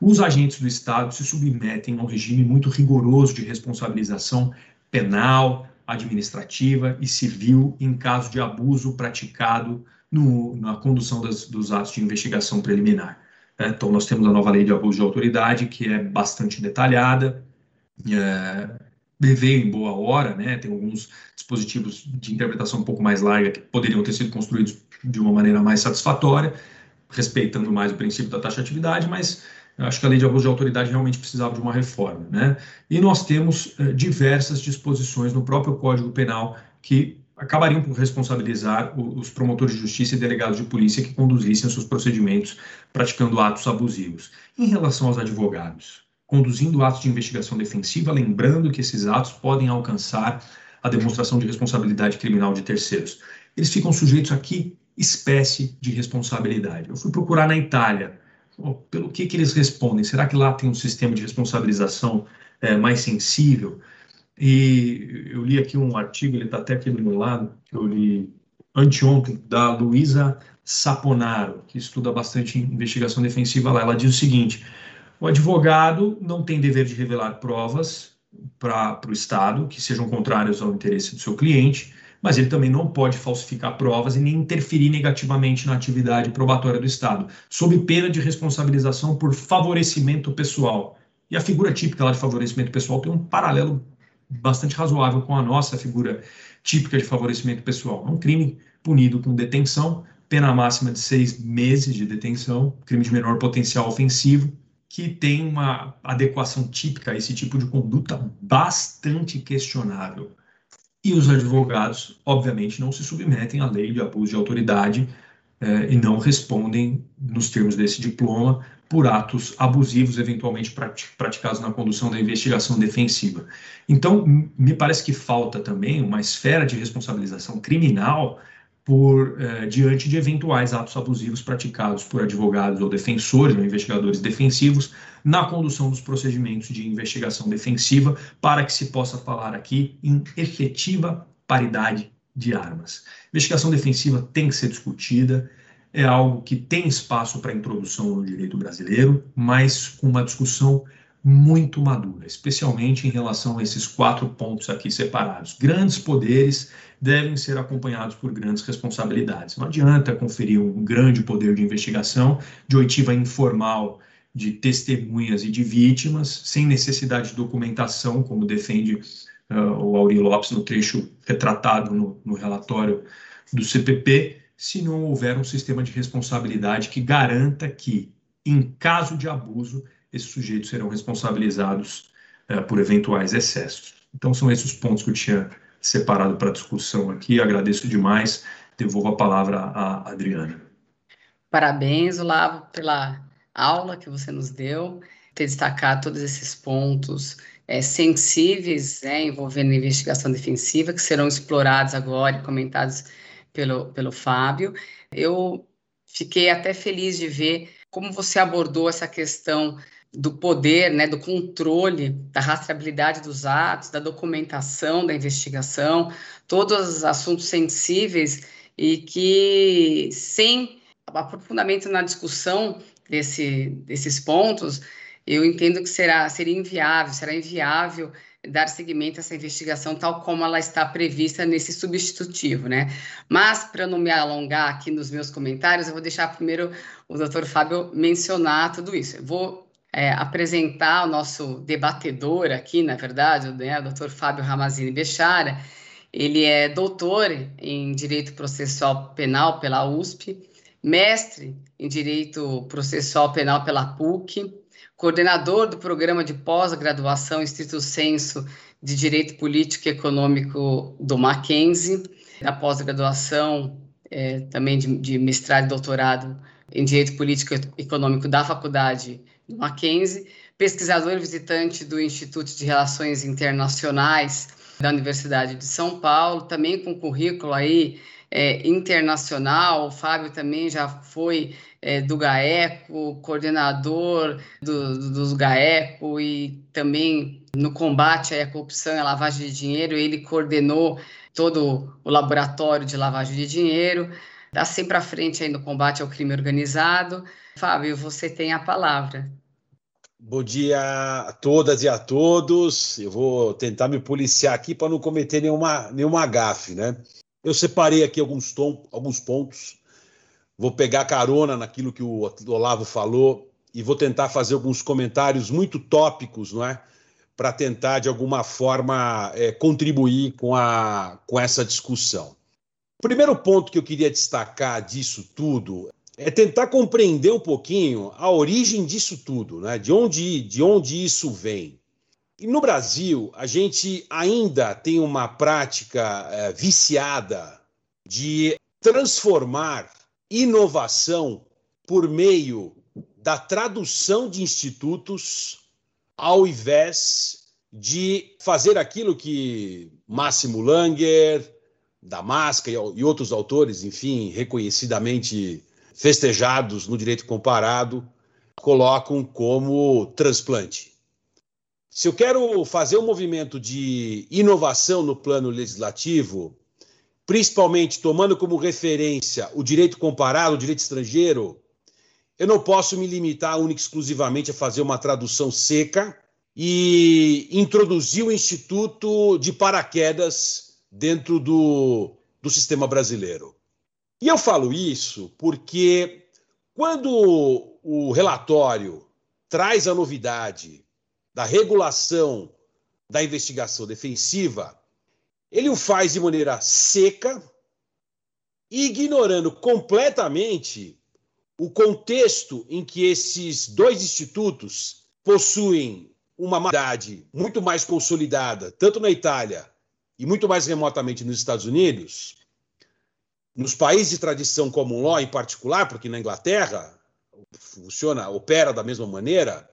Os agentes do Estado se submetem a um regime muito rigoroso de responsabilização penal, administrativa e civil em caso de abuso praticado no, na condução das, dos atos de investigação preliminar. É, então, nós temos a nova lei de abuso de autoridade, que é bastante detalhada, é, veio em boa hora, né? tem alguns dispositivos de interpretação um pouco mais larga que poderiam ter sido construídos de uma maneira mais satisfatória, respeitando mais o princípio da taxatividade, mas acho que a lei de abuso de autoridade realmente precisava de uma reforma. Né? E nós temos eh, diversas disposições no próprio Código Penal que acabariam por responsabilizar os promotores de justiça e delegados de polícia que conduzissem seus procedimentos praticando atos abusivos. Em relação aos advogados, conduzindo atos de investigação defensiva, lembrando que esses atos podem alcançar a demonstração de responsabilidade criminal de terceiros. Eles ficam sujeitos a que espécie de responsabilidade? Eu fui procurar na Itália pelo que, que eles respondem? Será que lá tem um sistema de responsabilização é, mais sensível? E eu li aqui um artigo, ele está até aqui do meu lado, que eu li anteontem, da Luísa Saponaro, que estuda bastante investigação defensiva lá. Ela diz o seguinte: o advogado não tem dever de revelar provas para o Estado que sejam contrárias ao interesse do seu cliente, mas ele também não pode falsificar provas e nem interferir negativamente na atividade probatória do Estado, sob pena de responsabilização por favorecimento pessoal. E a figura típica lá de favorecimento pessoal tem um paralelo bastante razoável com a nossa figura típica de favorecimento pessoal. É um crime punido com detenção, pena máxima de seis meses de detenção, crime de menor potencial ofensivo, que tem uma adequação típica a esse tipo de conduta bastante questionável. E os advogados, obviamente, não se submetem à lei de abuso de autoridade eh, e não respondem, nos termos desse diploma, por atos abusivos, eventualmente praticados na condução da investigação defensiva. Então, me parece que falta também uma esfera de responsabilização criminal por eh, diante de eventuais atos abusivos praticados por advogados ou defensores ou investigadores defensivos na condução dos procedimentos de investigação defensiva, para que se possa falar aqui em efetiva paridade de armas. Investigação defensiva tem que ser discutida, é algo que tem espaço para introdução no direito brasileiro, mas com uma discussão muito madura, especialmente em relação a esses quatro pontos aqui separados. Grandes poderes devem ser acompanhados por grandes responsabilidades. Não adianta conferir um grande poder de investigação de oitiva informal de testemunhas e de vítimas, sem necessidade de documentação, como defende uh, o Auri Lopes no trecho retratado no, no relatório do CPP, se não houver um sistema de responsabilidade que garanta que, em caso de abuso, esses sujeitos serão responsabilizados uh, por eventuais excessos. Então, são esses os pontos que eu tinha separado para discussão aqui. Agradeço demais. Devolvo a palavra à Adriana. Parabéns, Olavo, pela aula que você nos deu, ter destacado todos esses pontos é, sensíveis né, envolvendo a investigação defensiva, que serão explorados agora e comentados pelo, pelo Fábio. Eu fiquei até feliz de ver como você abordou essa questão do poder, né, do controle, da rastreabilidade dos atos, da documentação da investigação, todos os assuntos sensíveis e que, sem aprofundamento na discussão desse, desses pontos, eu entendo que será, seria inviável, será inviável dar seguimento a essa investigação tal como ela está prevista nesse substitutivo, né? Mas, para não me alongar aqui nos meus comentários, eu vou deixar primeiro o doutor Fábio mencionar tudo isso. Eu vou é, apresentar o nosso debatedor aqui, na verdade, né, o doutor Fábio Ramazini Bechara. Ele é doutor em Direito Processual Penal pela USP, mestre em Direito Processual Penal pela PUC, coordenador do programa de pós-graduação estrito senso de Direito Político e Econômico do Mackenzie, da pós-graduação é, também de, de mestrado e doutorado em Direito Político e Econômico da Faculdade do Mackenzie, pesquisador visitante do Instituto de Relações Internacionais da Universidade de São Paulo, também com currículo aí é, internacional. O Fábio também já foi é, do GAECO, coordenador do, do, do GAECO e também no combate à corrupção e à lavagem de dinheiro. Ele coordenou todo o laboratório de lavagem de dinheiro. Está sempre à frente aí no combate ao crime organizado. Fábio, você tem a palavra. Bom dia a todas e a todos. Eu vou tentar me policiar aqui para não cometer nenhuma, nenhuma gafe, né? Eu separei aqui alguns, tom, alguns pontos. Vou pegar carona naquilo que o Olavo falou e vou tentar fazer alguns comentários muito tópicos, não é? Para tentar, de alguma forma, é, contribuir com, a, com essa discussão. O primeiro ponto que eu queria destacar disso tudo é tentar compreender um pouquinho a origem disso tudo, né? de, onde, de onde isso vem. E no Brasil, a gente ainda tem uma prática é, viciada de transformar inovação por meio da tradução de institutos, ao invés de fazer aquilo que Máximo Langer, Damasca e outros autores, enfim, reconhecidamente festejados no direito comparado, colocam como transplante. Se eu quero fazer um movimento de inovação no plano legislativo, principalmente tomando como referência o direito comparado, o direito estrangeiro, eu não posso me limitar única e exclusivamente a fazer uma tradução seca e introduzir o instituto de paraquedas dentro do, do sistema brasileiro. E eu falo isso porque quando o relatório traz a novidade da regulação da investigação defensiva, ele o faz de maneira seca, ignorando completamente o contexto em que esses dois institutos possuem uma idade muito mais consolidada, tanto na Itália e muito mais remotamente nos Estados Unidos, nos países de tradição comum law em particular, porque na Inglaterra funciona, opera da mesma maneira,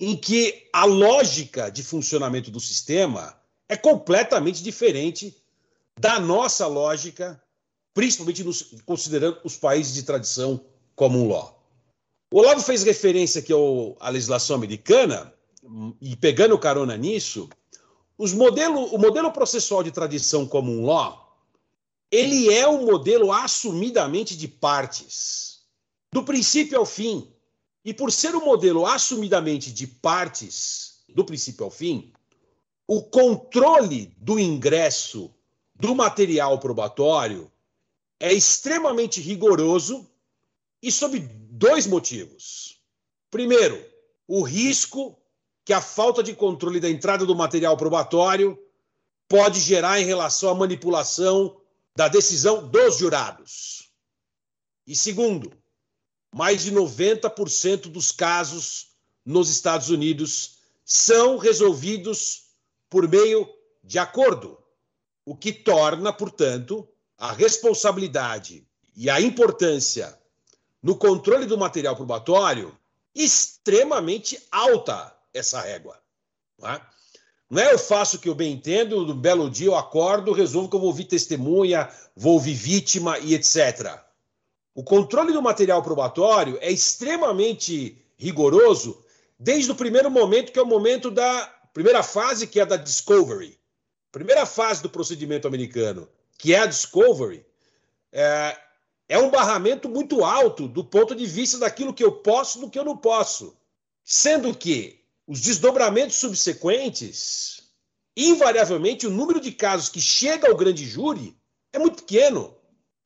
em que a lógica de funcionamento do sistema é completamente diferente da nossa lógica, principalmente nos, considerando os países de tradição comum law. O Olavo fez referência aqui ao, à legislação americana, e pegando carona nisso, os modelo, o modelo processual de tradição comum law, ele é um modelo assumidamente de partes, do princípio ao fim. E por ser um modelo assumidamente de partes, do princípio ao fim, o controle do ingresso do material probatório é extremamente rigoroso e sob dois motivos. Primeiro, o risco que a falta de controle da entrada do material probatório pode gerar em relação à manipulação da decisão dos jurados. E segundo, mais de 90% dos casos nos Estados Unidos são resolvidos por meio de acordo, o que torna, portanto, a responsabilidade e a importância no controle do material probatório extremamente alta essa régua. Não é? É eu faço o que eu bem entendo, no belo dia eu acordo, resolvo que eu vou ouvir testemunha, vou ouvir vítima e etc. O controle do material probatório é extremamente rigoroso desde o primeiro momento, que é o momento da primeira fase, que é da discovery. Primeira fase do procedimento americano, que é a discovery, é, é um barramento muito alto do ponto de vista daquilo que eu posso do que eu não posso. Sendo que os desdobramentos subsequentes, invariavelmente, o número de casos que chega ao grande júri é muito pequeno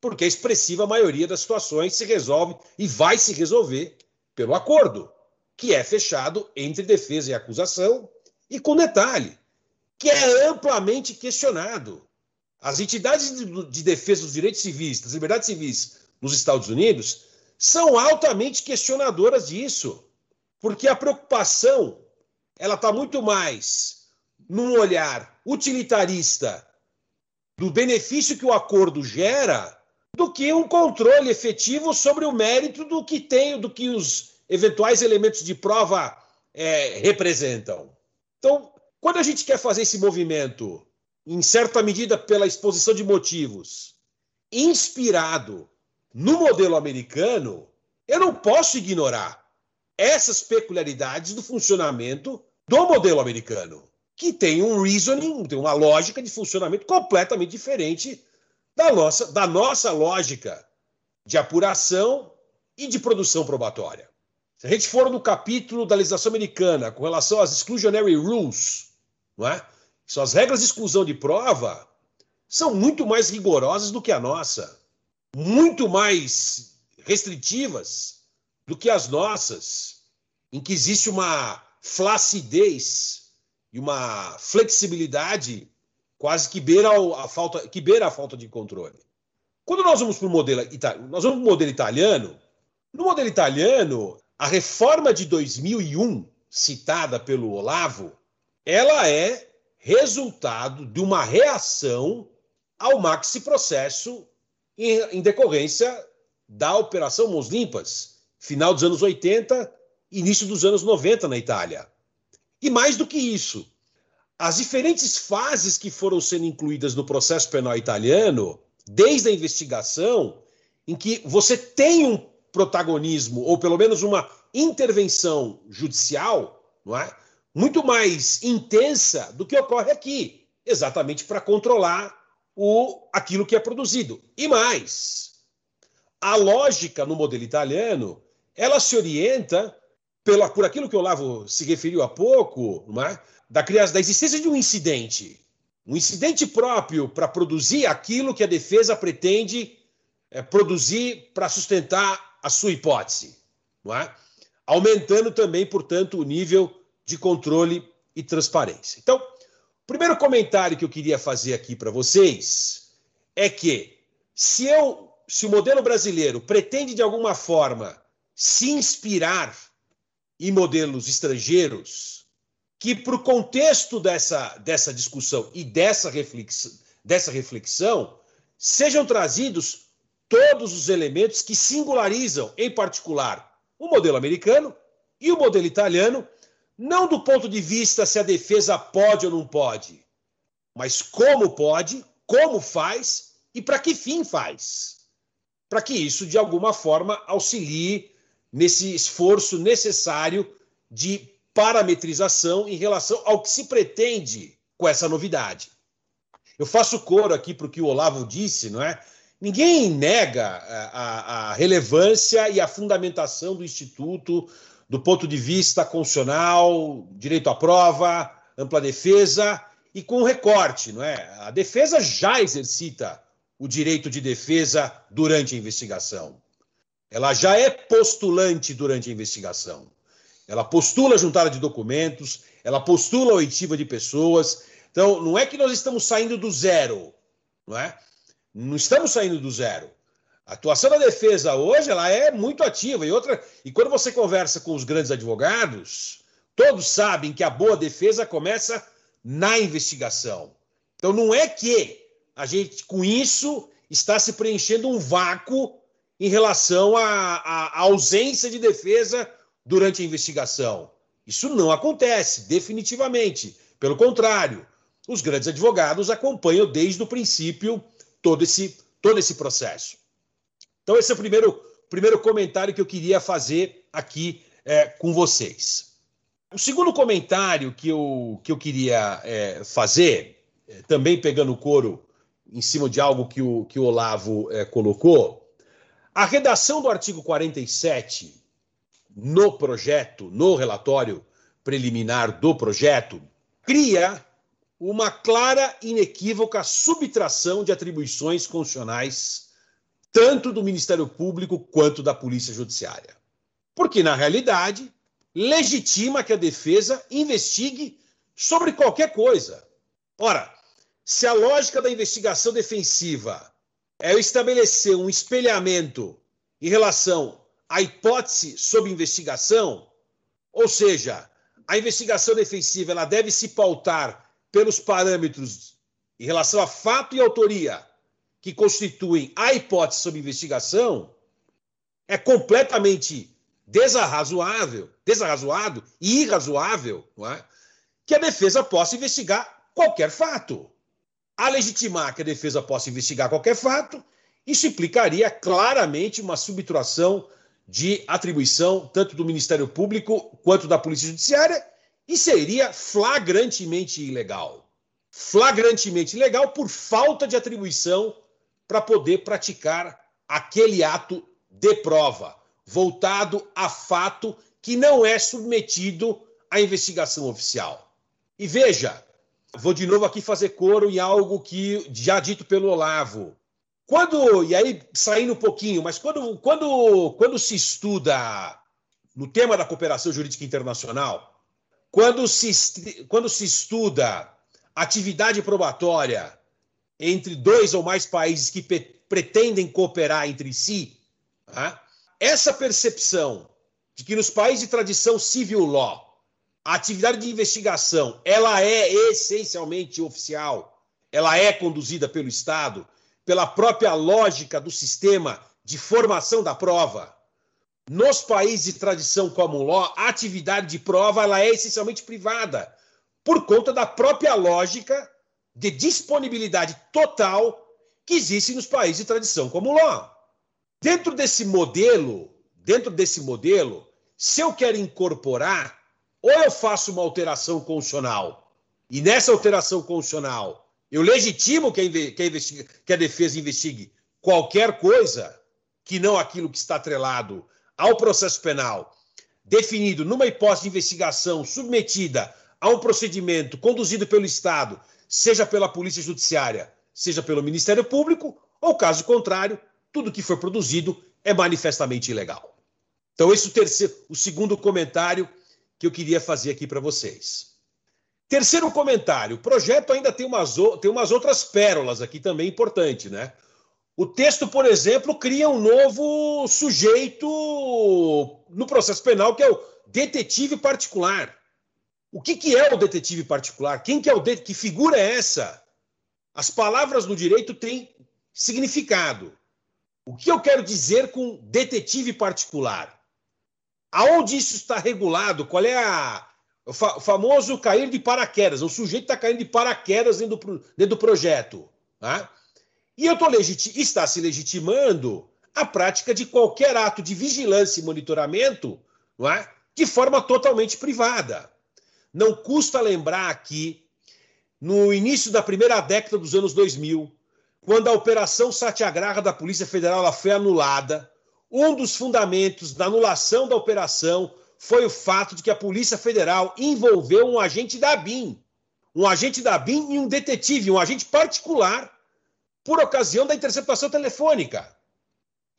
porque a expressiva maioria das situações se resolve e vai se resolver pelo acordo, que é fechado entre defesa e acusação, e com detalhe, que é amplamente questionado. As entidades de defesa dos direitos civis, das liberdades civis nos Estados Unidos são altamente questionadoras disso, porque a preocupação ela está muito mais num olhar utilitarista do benefício que o acordo gera do que um controle efetivo sobre o mérito do que tem, do que os eventuais elementos de prova é, representam. Então, quando a gente quer fazer esse movimento, em certa medida pela exposição de motivos, inspirado no modelo americano, eu não posso ignorar essas peculiaridades do funcionamento do modelo americano, que tem um reasoning, tem uma lógica de funcionamento completamente diferente da nossa, da nossa lógica de apuração e de produção probatória. Se a gente for no capítulo da legislação americana com relação às exclusionary rules, não é? As regras de exclusão de prova são muito mais rigorosas do que a nossa, muito mais restritivas do que as nossas, em que existe uma flacidez e uma flexibilidade quase que beira a falta, que beira a falta de controle. Quando nós vamos para o modelo, nós vamos para o modelo italiano, no modelo italiano, a reforma de 2001, citada pelo Olavo, ela é resultado de uma reação ao maxi processo em, em decorrência da Operação Mãos Limpas, final dos anos 80, início dos anos 90 na Itália. E mais do que isso, as diferentes fases que foram sendo incluídas no processo penal italiano, desde a investigação, em que você tem um protagonismo, ou pelo menos uma intervenção judicial, não é? muito mais intensa do que ocorre aqui, exatamente para controlar o, aquilo que é produzido. E mais, a lógica no modelo italiano, ela se orienta pela, por aquilo que o Olavo se referiu há pouco, não é? Da, criação, da existência de um incidente, um incidente próprio para produzir aquilo que a defesa pretende é, produzir para sustentar a sua hipótese, é? aumentando também, portanto, o nível de controle e transparência. Então, o primeiro comentário que eu queria fazer aqui para vocês é que se eu, se o modelo brasileiro pretende de alguma forma se inspirar em modelos estrangeiros, que, para o contexto dessa, dessa discussão e dessa reflexão, dessa reflexão, sejam trazidos todos os elementos que singularizam, em particular, o modelo americano e o modelo italiano, não do ponto de vista se a defesa pode ou não pode, mas como pode, como faz e para que fim faz. Para que isso, de alguma forma, auxilie nesse esforço necessário de parametrização em relação ao que se pretende com essa novidade. Eu faço coro aqui para o que o Olavo disse, não é? Ninguém nega a, a, relevância e a fundamentação do Instituto do ponto de vista constitucional, direito à prova, ampla defesa e com recorte, não é? A defesa já exercita o direito de defesa durante a investigação. Ela já é postulante durante a investigação. Ela postula juntada de documentos, ela postula a oitiva de pessoas. Então, não é que nós estamos saindo do zero, não é? Não estamos saindo do zero. A atuação da defesa hoje ela é muito ativa. E outra, e quando você conversa com os grandes advogados, todos sabem que a boa defesa começa na investigação. Então não é que a gente com isso está se preenchendo um vácuo em relação à ausência de defesa durante a investigação. Isso não acontece, definitivamente. Pelo contrário, os grandes advogados acompanham desde o princípio todo esse, todo esse processo. Então, esse é o primeiro, primeiro comentário que eu queria fazer aqui é, com vocês. O segundo comentário que eu, que eu queria é, fazer, é, também pegando o couro em cima de algo que o, que o Olavo é, colocou, a redação do artigo 47 no projeto, no relatório preliminar do projeto, cria uma clara e inequívoca subtração de atribuições constitucionais, tanto do Ministério Público quanto da Polícia Judiciária. Porque, na realidade, legitima que a defesa investigue sobre qualquer coisa. Ora, se a lógica da investigação defensiva é estabelecer um espelhamento em relação a hipótese sob investigação, ou seja, a investigação defensiva ela deve se pautar pelos parâmetros em relação a fato e autoria que constituem a hipótese sob investigação, é completamente desarrazoável, desarrazoado e irrazoável é? que a defesa possa investigar qualquer fato. A legitimar que a defesa possa investigar qualquer fato, isso implicaria claramente uma subtração de atribuição tanto do Ministério Público quanto da Polícia Judiciária e seria flagrantemente ilegal. Flagrantemente ilegal por falta de atribuição para poder praticar aquele ato de prova, voltado a fato que não é submetido à investigação oficial. E veja, vou de novo aqui fazer coro em algo que já dito pelo Olavo. Quando, e aí saindo um pouquinho, mas quando, quando, quando se estuda no tema da cooperação jurídica internacional, quando se, quando se estuda atividade probatória entre dois ou mais países que pretendem cooperar entre si, tá? essa percepção de que nos países de tradição civil law, a atividade de investigação ela é essencialmente oficial, ela é conduzida pelo Estado, pela própria lógica do sistema de formação da prova. Nos países de tradição common law, a atividade de prova ela é essencialmente privada, por conta da própria lógica de disponibilidade total que existe nos países de tradição common law. Dentro desse modelo, dentro desse modelo, se eu quero incorporar, ou eu faço uma alteração constitucional, e nessa alteração constitucional eu legitimo que a, que a, que a defesa investigue qualquer coisa que não aquilo que está atrelado ao processo penal, definido numa hipótese de investigação submetida a um procedimento conduzido pelo Estado, seja pela Polícia Judiciária, seja pelo Ministério Público, ou caso contrário, tudo que for produzido é manifestamente ilegal. Então, esse é o, terceiro, o segundo comentário que eu queria fazer aqui para vocês. Terceiro comentário: o projeto ainda tem umas, tem umas outras pérolas aqui também importantes, né? O texto, por exemplo, cria um novo sujeito no processo penal, que é o detetive particular. O que, que é o detetive particular? Quem que é o det... que figura é essa? As palavras no direito têm significado. O que eu quero dizer com detetive particular? Aonde isso está regulado? Qual é a, o, fa, famoso cair de paraquedas? O sujeito está caindo de paraquedas dentro do, dentro do projeto. Tá? E eu tô está se legitimando a prática de qualquer ato de vigilância e monitoramento não é? de forma totalmente privada. Não custa lembrar aqui, no início da primeira década dos anos 2000, quando a Operação Satyagraha da Polícia Federal foi anulada, um dos fundamentos da anulação da operação foi o fato de que a Polícia Federal envolveu um agente da BIM, um agente da BIM e um detetive, um agente particular, por ocasião da interceptação telefônica.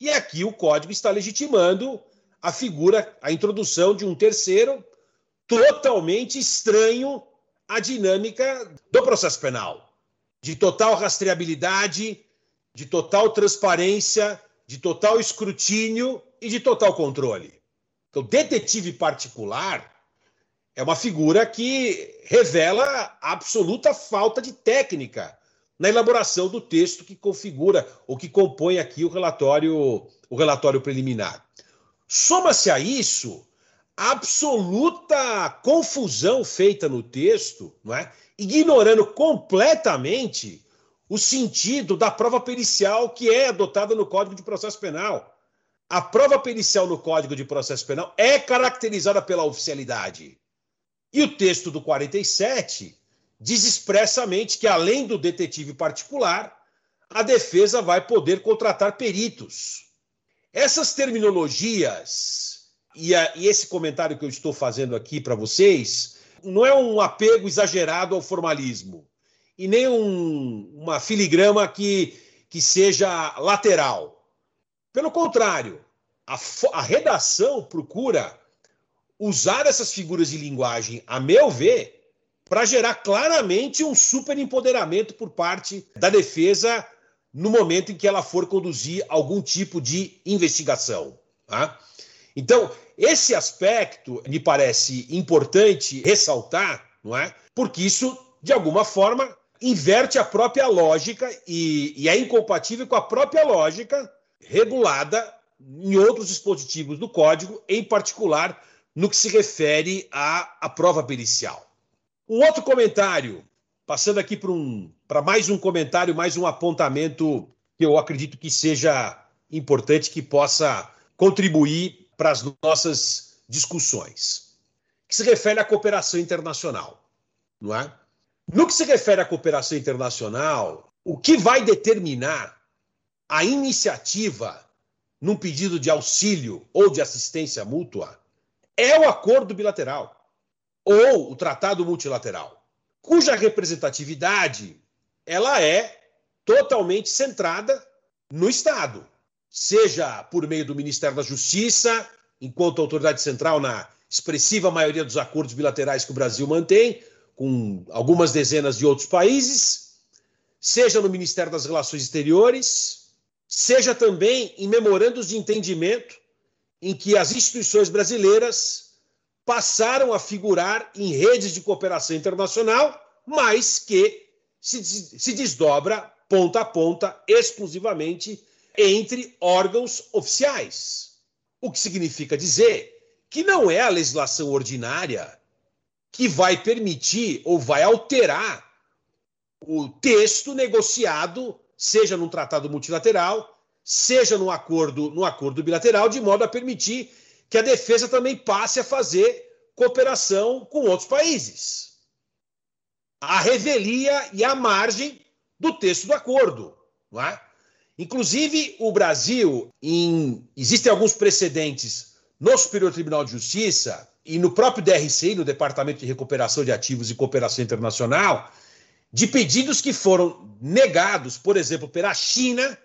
E aqui o código está legitimando a figura, a introdução de um terceiro totalmente estranho à dinâmica do processo penal de total rastreabilidade, de total transparência, de total escrutínio e de total controle. Então, detetive particular é uma figura que revela absoluta falta de técnica na elaboração do texto que configura ou que compõe aqui o relatório, o relatório preliminar. Soma-se a isso a absoluta confusão feita no texto, não é? ignorando completamente o sentido da prova pericial que é adotada no Código de Processo Penal. A prova pericial no Código de Processo Penal é caracterizada pela oficialidade. E o texto do 47 diz expressamente que, além do detetive particular, a defesa vai poder contratar peritos. Essas terminologias e, a, e esse comentário que eu estou fazendo aqui para vocês não é um apego exagerado ao formalismo e nem um, uma filigrama que, que seja lateral. Pelo contrário, a, a redação procura usar essas figuras de linguagem, a meu ver, para gerar claramente um superempoderamento por parte da defesa no momento em que ela for conduzir algum tipo de investigação. Tá? Então, esse aspecto me parece importante ressaltar, não é? Porque isso, de alguma forma, inverte a própria lógica e, e é incompatível com a própria lógica regulada em outros dispositivos do código, em particular no que se refere à, à prova pericial. Um outro comentário, passando aqui para um, mais um comentário, mais um apontamento que eu acredito que seja importante, que possa contribuir para as nossas discussões, que se refere à cooperação internacional, não é? No que se refere à cooperação internacional, o que vai determinar a iniciativa num pedido de auxílio ou de assistência mútua é o acordo bilateral ou o tratado multilateral, cuja representatividade ela é totalmente centrada no Estado, seja por meio do Ministério da Justiça, enquanto autoridade central na expressiva maioria dos acordos bilaterais que o Brasil mantém com algumas dezenas de outros países, seja no Ministério das Relações Exteriores, seja também em memorandos de entendimento em que as instituições brasileiras passaram a figurar em redes de cooperação internacional, mas que se, se desdobra ponta a ponta exclusivamente entre órgãos oficiais. O que significa dizer que não é a legislação ordinária que vai permitir ou vai alterar o texto negociado, seja num tratado multilateral, seja num acordo, num acordo bilateral, de modo a permitir que a defesa também passe a fazer cooperação com outros países. A revelia e a margem do texto do acordo. Não é? Inclusive, o Brasil, em... existem alguns precedentes no Superior Tribunal de Justiça e no próprio DRC, no Departamento de Recuperação de Ativos e Cooperação Internacional, de pedidos que foram negados, por exemplo, pela China,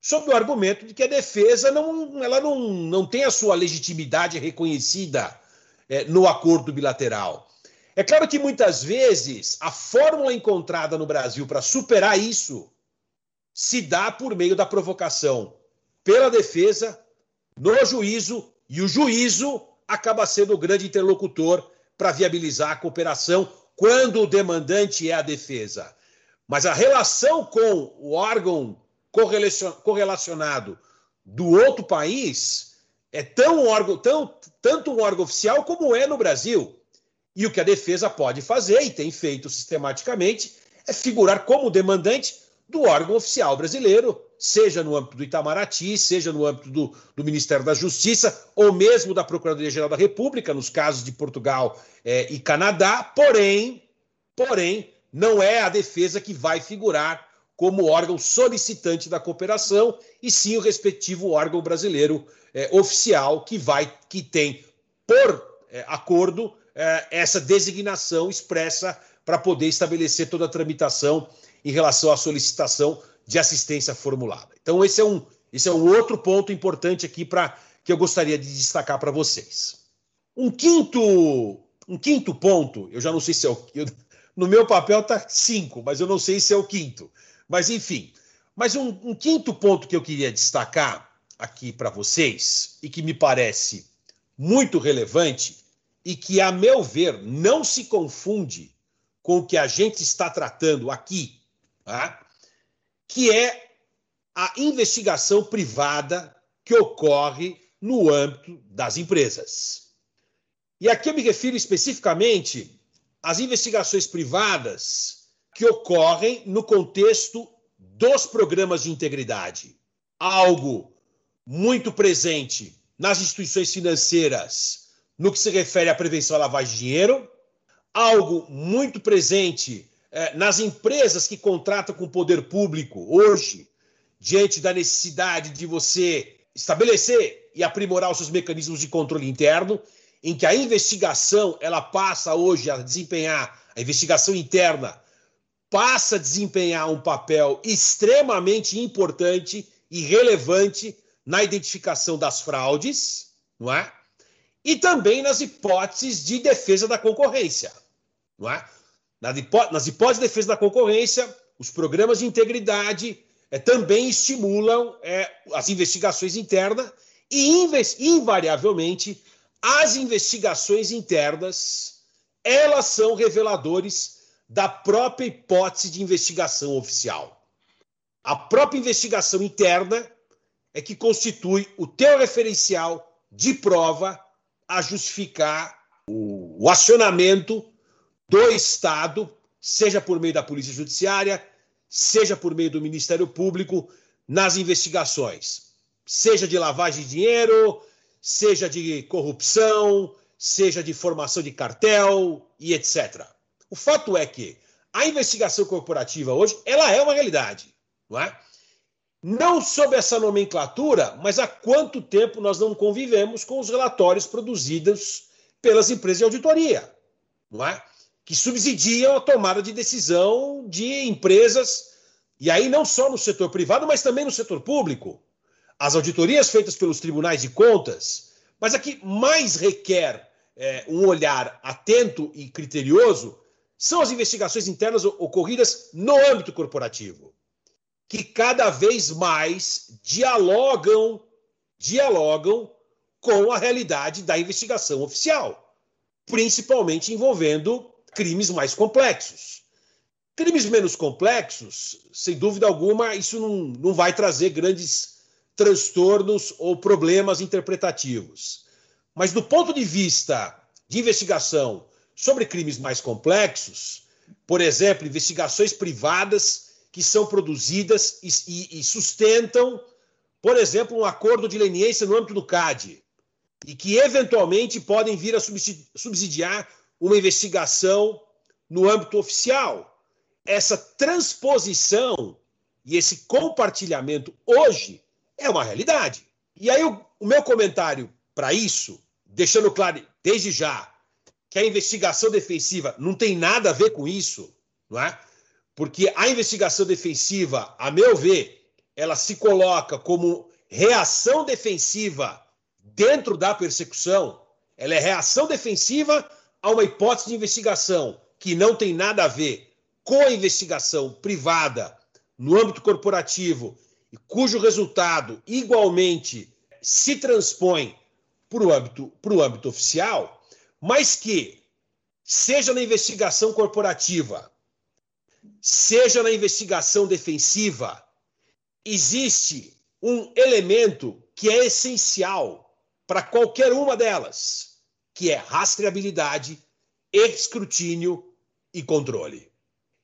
sob o argumento de que a defesa não, ela não, não tem a sua legitimidade reconhecida é, no acordo bilateral. É claro que muitas vezes a fórmula encontrada no Brasil para superar isso se dá por meio da provocação pela defesa no juízo e o juízo acaba sendo o grande interlocutor para viabilizar a cooperação quando o demandante é a defesa. Mas a relação com o órgão correlacionado do outro país é tão órgão, tão, tanto um órgão oficial como é no Brasil. E o que a defesa pode fazer, e tem feito sistematicamente, é figurar como demandante do órgão oficial brasileiro, seja no âmbito do Itamaraty, seja no âmbito do, do Ministério da Justiça, ou mesmo da Procuradoria-Geral da República, nos casos de Portugal é, e Canadá, porém, porém, não é a defesa que vai figurar como órgão solicitante da cooperação, e sim o respectivo órgão brasileiro é, oficial que vai, que tem por é, acordo essa designação expressa para poder estabelecer toda a tramitação em relação à solicitação de assistência formulada. Então, esse é um, esse é um outro ponto importante aqui para que eu gostaria de destacar para vocês. Um quinto, um quinto ponto, eu já não sei se é o. Eu, no meu papel está cinco, mas eu não sei se é o quinto. Mas, enfim. Mas um, um quinto ponto que eu queria destacar aqui para vocês, e que me parece muito relevante, e que, a meu ver, não se confunde com o que a gente está tratando aqui, tá? Que é a investigação privada que ocorre no âmbito das empresas. E aqui eu me refiro especificamente às investigações privadas que ocorrem no contexto dos programas de integridade. Algo muito presente nas instituições financeiras no que se refere à prevenção à lavagem de dinheiro, algo muito presente nas empresas que contratam com o poder público hoje, diante da necessidade de você estabelecer e aprimorar os seus mecanismos de controle interno, em que a investigação ela passa hoje a desempenhar a investigação interna passa a desempenhar um papel extremamente importante e relevante na identificação das fraudes, não é? E também nas hipóteses de defesa da concorrência, não é? Nas hipóteses de defesa da concorrência, os programas de integridade é, também estimulam é, as investigações internas E, invariavelmente, as investigações internas, elas são reveladores da própria hipótese de investigação oficial. A própria investigação interna é que constitui o teu referencial de prova a justificar o, o acionamento do Estado, seja por meio da Polícia Judiciária, seja por meio do Ministério Público, nas investigações, seja de lavagem de dinheiro, seja de corrupção, seja de formação de cartel e etc. O fato é que a investigação corporativa hoje, ela é uma realidade, não é? Não sob essa nomenclatura, mas há quanto tempo nós não convivemos com os relatórios produzidos pelas empresas de auditoria, não é? Que subsidiam a tomada de decisão de empresas, e aí não só no setor privado, mas também no setor público. As auditorias feitas pelos tribunais de contas, mas a que mais requer é, um olhar atento e criterioso são as investigações internas ocorridas no âmbito corporativo, que cada vez mais dialogam, dialogam com a realidade da investigação oficial, principalmente envolvendo crimes mais complexos. Crimes menos complexos, sem dúvida alguma, isso não, não vai trazer grandes transtornos ou problemas interpretativos. Mas do ponto de vista de investigação sobre crimes mais complexos, por exemplo, investigações privadas que são produzidas e, e, e sustentam, por exemplo, um acordo de leniência no âmbito do CAD, e que eventualmente podem vir a subsidiar uma investigação no âmbito oficial. Essa transposição e esse compartilhamento hoje é uma realidade. E aí, o, o meu comentário para isso, deixando claro desde já que a investigação defensiva não tem nada a ver com isso, não é? Porque a investigação defensiva, a meu ver, ela se coloca como reação defensiva dentro da persecução. Ela é reação defensiva a uma hipótese de investigação que não tem nada a ver com a investigação privada no âmbito corporativo e cujo resultado igualmente se transpõe para o âmbito, âmbito oficial, mas que, seja na investigação corporativa, seja na investigação defensiva, existe um elemento que é essencial para qualquer uma delas, que é rastreabilidade, escrutínio e controle.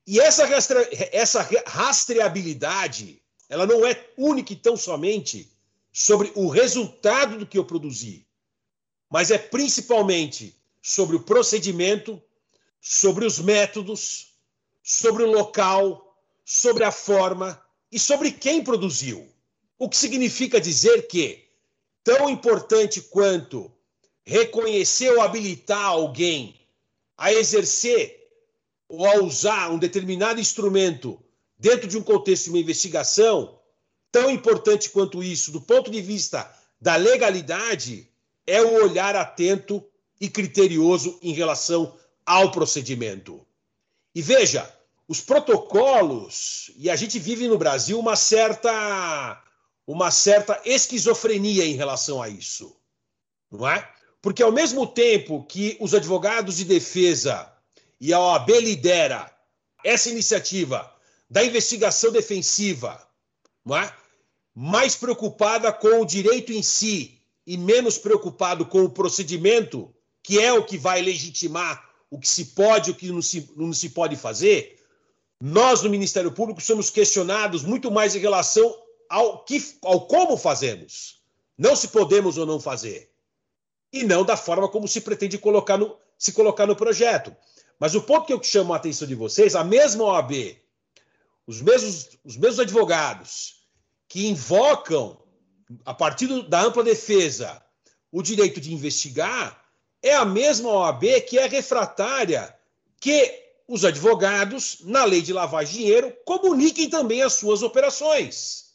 E essa, rastre... essa rastreabilidade ela não é única e tão somente sobre o resultado do que eu produzi, mas é principalmente sobre o procedimento, sobre os métodos, sobre o local, sobre a forma e sobre quem produziu. O que significa dizer que, tão importante quanto reconhecer ou habilitar alguém a exercer ou a usar um determinado instrumento dentro de um contexto de uma investigação, tão importante quanto isso, do ponto de vista da legalidade, é o olhar atento e criterioso em relação ao procedimento. E veja, os protocolos, e a gente vive no Brasil uma certa uma certa esquizofrenia em relação a isso. Não é? Porque ao mesmo tempo que os advogados de defesa e a OAB lidera essa iniciativa da investigação defensiva, é? mais preocupada com o direito em si e menos preocupado com o procedimento, que é o que vai legitimar o que se pode e o que não se, não se pode fazer, nós no Ministério Público somos questionados muito mais em relação ao, que, ao como fazemos, não se podemos ou não fazer, e não da forma como se pretende colocar no, se colocar no projeto. Mas o ponto que eu chamo a atenção de vocês, a mesma OAB os mesmos, os mesmos advogados que invocam, a partir da ampla defesa, o direito de investigar, é a mesma OAB que é refratária que os advogados, na lei de de dinheiro, comuniquem também as suas operações.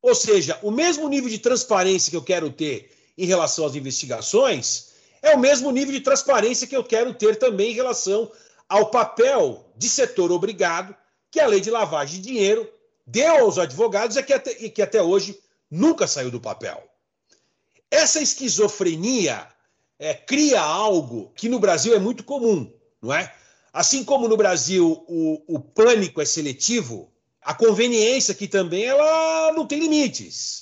Ou seja, o mesmo nível de transparência que eu quero ter em relação às investigações é o mesmo nível de transparência que eu quero ter também em relação ao papel de setor obrigado que a lei de lavagem de dinheiro deu aos advogados e que até, e que até hoje nunca saiu do papel. Essa esquizofrenia é, cria algo que no Brasil é muito comum, não é? Assim como no Brasil o, o pânico é seletivo, a conveniência aqui também ela não tem limites.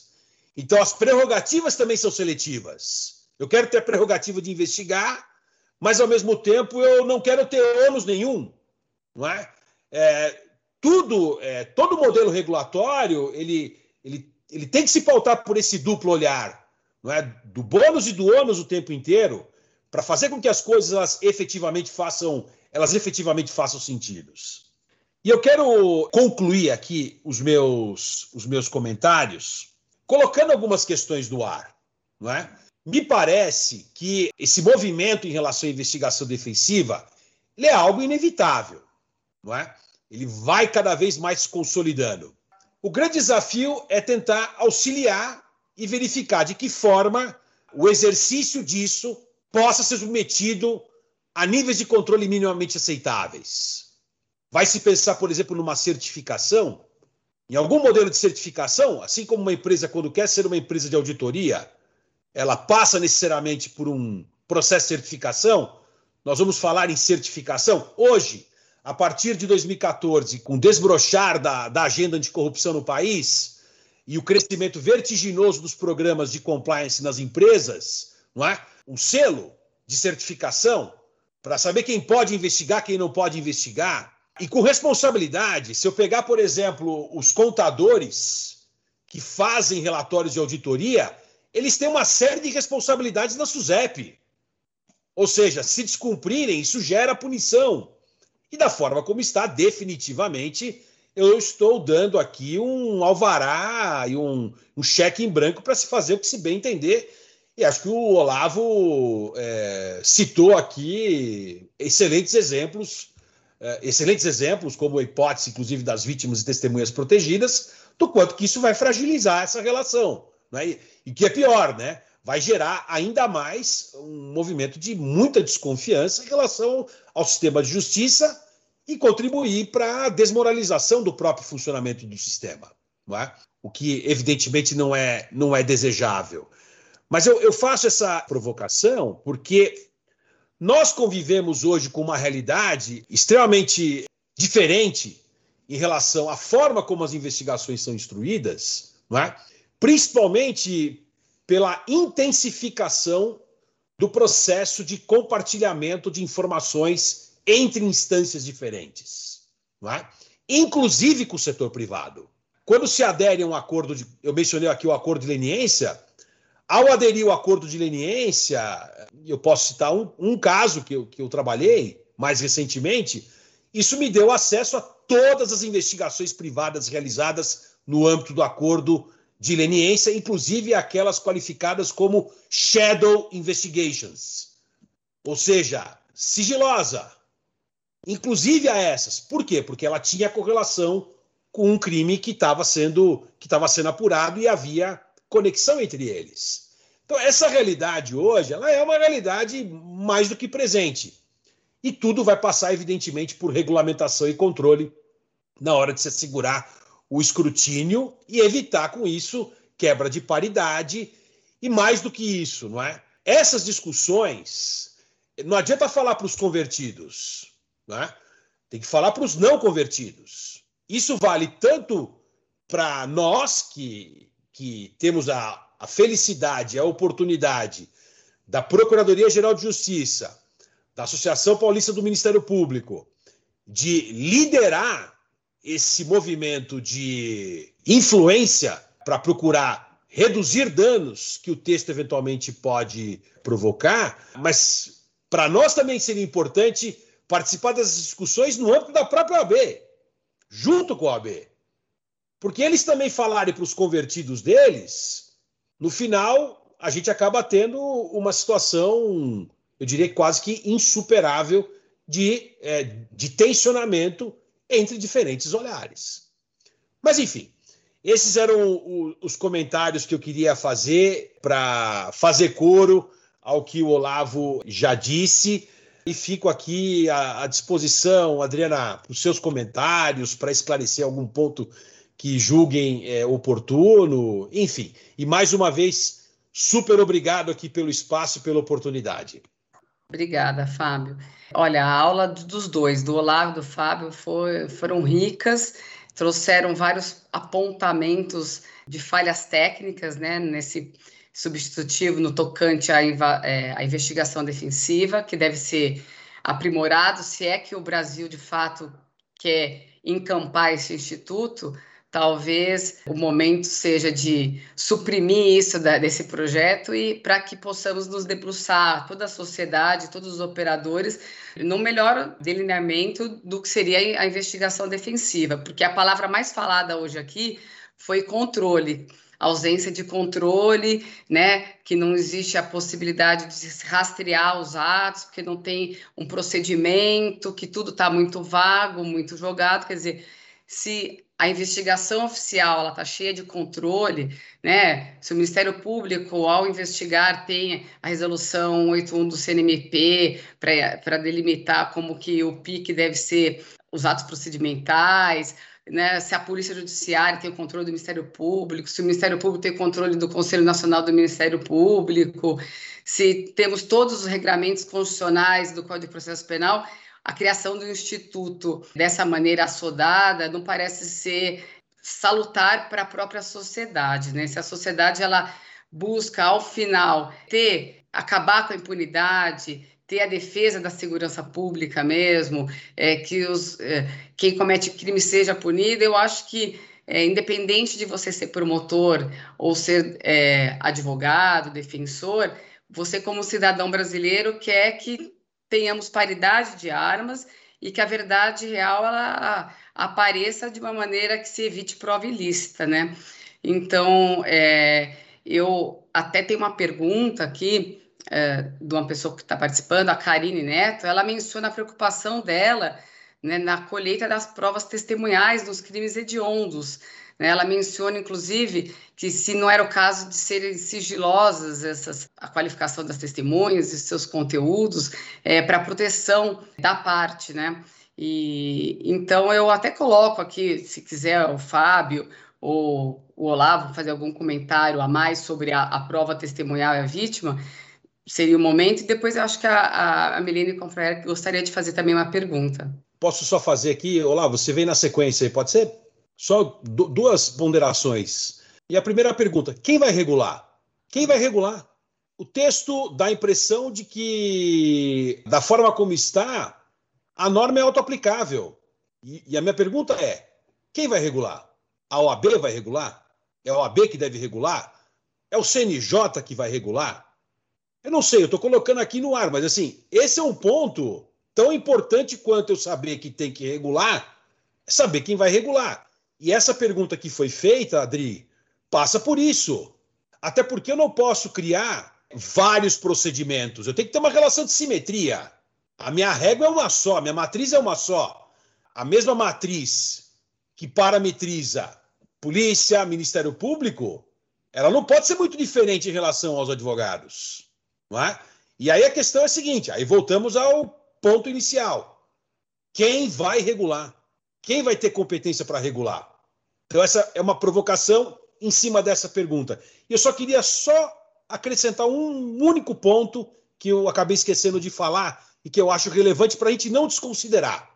Então as prerrogativas também são seletivas. Eu quero ter a prerrogativa de investigar, mas ao mesmo tempo eu não quero ter ônus nenhum, não é? é tudo, é, todo modelo regulatório ele, ele, ele tem que se pautar por esse duplo olhar, não é? Do bônus e do ônus o tempo inteiro, para fazer com que as coisas elas efetivamente façam, elas efetivamente façam sentidos. E eu quero concluir aqui os meus, os meus comentários colocando algumas questões no ar. Não é? Me parece que esse movimento em relação à investigação defensiva é algo inevitável. Não é? Ele vai cada vez mais se consolidando. O grande desafio é tentar auxiliar e verificar de que forma o exercício disso possa ser submetido a níveis de controle minimamente aceitáveis. Vai se pensar, por exemplo, numa certificação? Em algum modelo de certificação, assim como uma empresa, quando quer ser uma empresa de auditoria, ela passa necessariamente por um processo de certificação. Nós vamos falar em certificação. Hoje, a partir de 2014, com o desbrochar da, da agenda anticorrupção no país e o crescimento vertiginoso dos programas de compliance nas empresas, não é? um selo de certificação para saber quem pode investigar, quem não pode investigar, e com responsabilidade, se eu pegar, por exemplo, os contadores que fazem relatórios de auditoria, eles têm uma série de responsabilidades na SUSEP. Ou seja, se descumprirem, isso gera punição. E da forma como está, definitivamente, eu estou dando aqui um alvará e um, um cheque em branco para se fazer o que se bem entender. E acho que o Olavo é, citou aqui excelentes exemplos excelentes exemplos, como a hipótese, inclusive, das vítimas e testemunhas protegidas, do quanto que isso vai fragilizar essa relação. Né? E, que é pior, né? vai gerar ainda mais um movimento de muita desconfiança em relação ao sistema de justiça e contribuir para a desmoralização do próprio funcionamento do sistema. É? O que, evidentemente, não é, não é desejável. Mas eu, eu faço essa provocação porque nós convivemos hoje com uma realidade extremamente diferente em relação à forma como as investigações são instruídas, é? principalmente pela intensificação do processo de compartilhamento de informações entre instâncias diferentes, é? inclusive com o setor privado. Quando se adere a um acordo de. Eu mencionei aqui o acordo de leniência, ao aderir ao acordo de leniência, eu posso citar um, um caso que eu, que eu trabalhei mais recentemente, isso me deu acesso a todas as investigações privadas realizadas no âmbito do acordo de leniência, inclusive aquelas qualificadas como shadow investigations, ou seja, sigilosa, inclusive a essas. Por quê? Porque ela tinha correlação com um crime que estava sendo que estava sendo apurado e havia conexão entre eles. Então, essa realidade hoje, ela é uma realidade mais do que presente. E tudo vai passar, evidentemente, por regulamentação e controle na hora de se assegurar o escrutínio e evitar com isso quebra de paridade e mais do que isso, não é? Essas discussões não adianta falar para os convertidos, não é? Tem que falar para os não convertidos. Isso vale tanto para nós que que temos a, a felicidade, a oportunidade da Procuradoria-Geral de Justiça, da Associação Paulista do Ministério Público, de liderar esse movimento de influência para procurar reduzir danos que o texto eventualmente pode provocar, mas para nós também seria importante participar das discussões no âmbito da própria OAB, junto com a OAB. Porque eles também falarem para os convertidos deles, no final a gente acaba tendo uma situação, eu diria quase que insuperável, de, é, de tensionamento entre diferentes olhares. Mas, enfim, esses eram os comentários que eu queria fazer para fazer coro ao que o Olavo já disse. E fico aqui à, disposição, Adriana, para os seus comentários, para esclarecer algum ponto que julguem é, oportuno, enfim. E mais uma vez, super obrigado aqui pelo espaço e pela oportunidade. Obrigada, Fábio. Olha, a aula dos dois, do Olavo e do Fábio, foi, foram ricas, trouxeram vários apontamentos de falhas técnicas, né, nesse substitutivo no tocante à, é, à investigação defensiva, que deve ser aprimorado, se é que o Brasil, de fato, quer encampar esse instituto, talvez o momento seja de suprimir isso da, desse projeto e para que possamos nos debruçar, toda a sociedade, todos os operadores, no melhor delineamento do que seria a investigação defensiva, porque a palavra mais falada hoje aqui foi controle ausência de controle, né, que não existe a possibilidade de rastrear os atos, porque não tem um procedimento, que tudo está muito vago, muito jogado, quer dizer, se a investigação oficial ela está cheia de controle, né? Se o Ministério Público, ao investigar, tem a resolução 81 do CNMP para delimitar como que o PIC deve ser os atos procedimentais, né, se a Polícia Judiciária tem o controle do Ministério Público, se o Ministério Público tem controle do Conselho Nacional do Ministério Público, se temos todos os regramentos constitucionais do Código de Processo Penal, a criação do Instituto dessa maneira assodada não parece ser salutar para a própria sociedade. Né? Se a sociedade ela busca, ao final, ter acabar com a impunidade, ter a defesa da segurança pública mesmo, é, que os, é, quem comete crime seja punido, eu acho que, é, independente de você ser promotor ou ser é, advogado, defensor, você, como cidadão brasileiro, quer que tenhamos paridade de armas e que a verdade real ela apareça de uma maneira que se evite prova ilícita, né? Então, é, eu até tenho uma pergunta aqui é, de uma pessoa que está participando, a Karine Neto, ela menciona a preocupação dela né, na colheita das provas testemunhais dos crimes hediondos. Né? Ela menciona, inclusive, que se não era o caso de serem sigilosas essas, a qualificação das testemunhas e seus conteúdos é, para proteção da parte, né? E então eu até coloco aqui, se quiser, o Fábio ou o Olavo fazer algum comentário a mais sobre a, a prova testemunhal e a vítima, seria o momento. E depois eu acho que a, a Melina Confraer gostaria de fazer também uma pergunta. Posso só fazer aqui, Olá, você vem na sequência aí, pode ser? Só duas ponderações. E a primeira pergunta: quem vai regular? Quem vai regular? O texto dá a impressão de que, da forma como está, a norma é autoaplicável. E, e a minha pergunta é: quem vai regular? A OAB vai regular? É a OAB que deve regular? É o CNJ que vai regular? Eu não sei, eu estou colocando aqui no ar, mas assim, esse é um ponto tão importante quanto eu saber que tem que regular, é saber quem vai regular. E essa pergunta que foi feita, Adri, passa por isso. Até porque eu não posso criar vários procedimentos. Eu tenho que ter uma relação de simetria. A minha régua é uma só, a minha matriz é uma só. A mesma matriz que parametriza polícia, Ministério Público, ela não pode ser muito diferente em relação aos advogados. Não é? E aí a questão é a seguinte: aí voltamos ao ponto inicial. Quem vai regular? Quem vai ter competência para regular? Então, essa é uma provocação em cima dessa pergunta. E eu só queria só acrescentar um único ponto que eu acabei esquecendo de falar e que eu acho relevante para a gente não desconsiderar.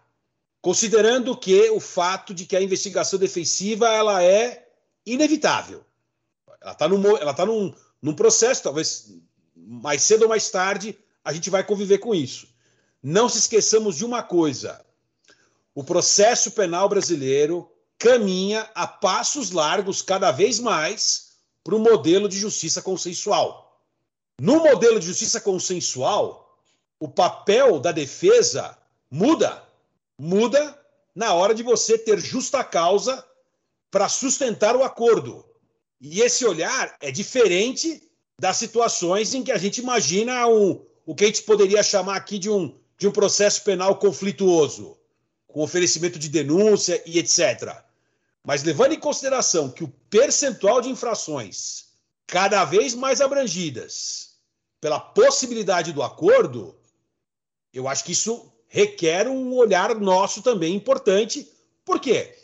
Considerando que o fato de que a investigação defensiva ela é inevitável. Ela está num, ela tá num, num processo, talvez mais cedo ou mais tarde, a gente vai conviver com isso. Não se esqueçamos de uma coisa: o processo penal brasileiro caminha a passos largos cada vez mais para o modelo de justiça consensual. No modelo de justiça consensual, o papel da defesa muda. Muda na hora de você ter justa causa para sustentar o acordo. E esse olhar é diferente das situações em que a gente imagina um, o que a gente poderia chamar aqui de um, de um processo penal conflituoso, com oferecimento de denúncia e etc. Mas levando em consideração que o percentual de infrações cada vez mais abrangidas pela possibilidade do acordo, eu acho que isso requer um olhar nosso também importante. Por quê?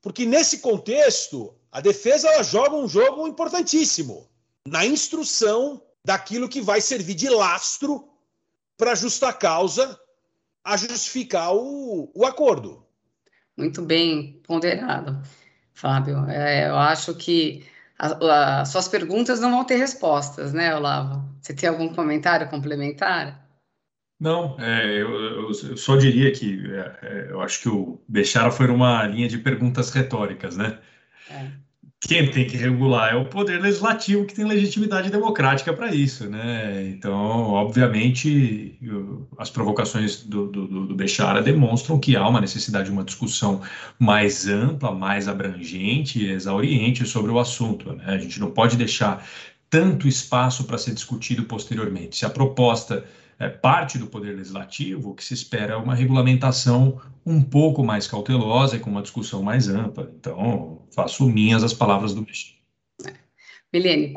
Porque nesse contexto, a defesa joga um jogo importantíssimo na instrução daquilo que vai servir de lastro para justa causa a justificar o, o acordo. Muito bem ponderado, Fábio. É, eu acho que as suas perguntas não vão ter respostas, né, Olavo? Você tem algum comentário complementar? Não, é, eu, eu, só diria que é, é, eu acho que o Bechara foi uma linha de perguntas retóricas, né? Quem tem que regular é o poder legislativo que tem legitimidade democrática para isso, né? Então, obviamente, as provocações do, do, do Bechara demonstram que há uma necessidade de uma discussão mais ampla, mais abrangente e exauriente sobre o assunto. Né? A gente não pode deixar tanto espaço para ser discutido posteriormente. Se a proposta é, parte do Poder Legislativo, o que se espera é uma regulamentação um pouco mais cautelosa e com uma discussão mais ampla. Então, faço minhas as palavras do Michel. Milene.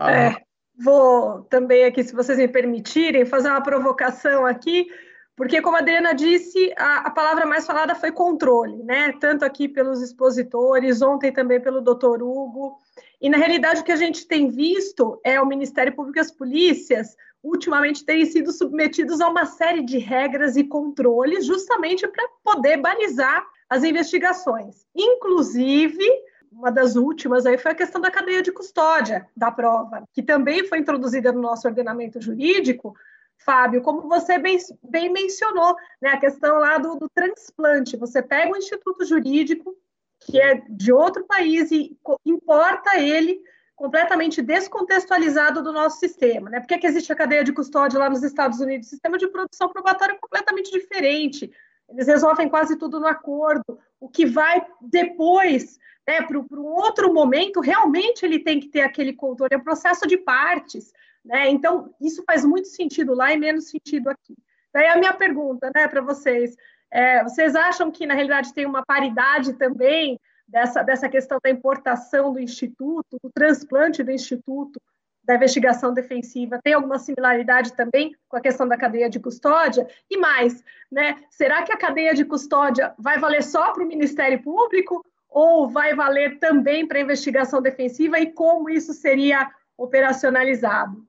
É, vou também aqui, se vocês me permitirem, fazer uma provocação aqui, porque, como a Adriana disse, a, a, palavra mais falada foi controle, né? Tanto aqui pelos expositores, ontem também pelo doutor Hugo. E, na realidade, o que a gente tem visto é o Ministério Público e as polícias ultimamente terem sido submetidos a uma série de regras e controles, justamente para poder balizar as investigações. Inclusive, uma das últimas aí foi a questão da cadeia de custódia da prova, que também foi introduzida no nosso ordenamento jurídico. Fábio, como você bem, bem mencionou, né, a questão lá do, do transplante. Você pega um instituto jurídico que é de outro país e importa ele completamente descontextualizado do nosso sistema. Né? Por que, que existe a cadeia de custódia lá nos Estados Unidos? O sistema de produção probatória é completamente diferente. Eles resolvem quase tudo no acordo. O que vai depois, né, para um outro momento, realmente ele tem que ter aquele controle. É um processo de partes. Né? Então, isso faz muito sentido lá e menos sentido aqui. Daí a minha pergunta né, para vocês. É, vocês acham que, na realidade, tem uma paridade também dessa, dessa questão da importação do Instituto, do transplante do Instituto, da investigação defensiva, tem alguma similaridade também com a questão da cadeia de custódia? E mais, né, será que a cadeia de custódia vai valer só para o Ministério Público ou vai valer também para a investigação defensiva e como isso seria operacionalizado?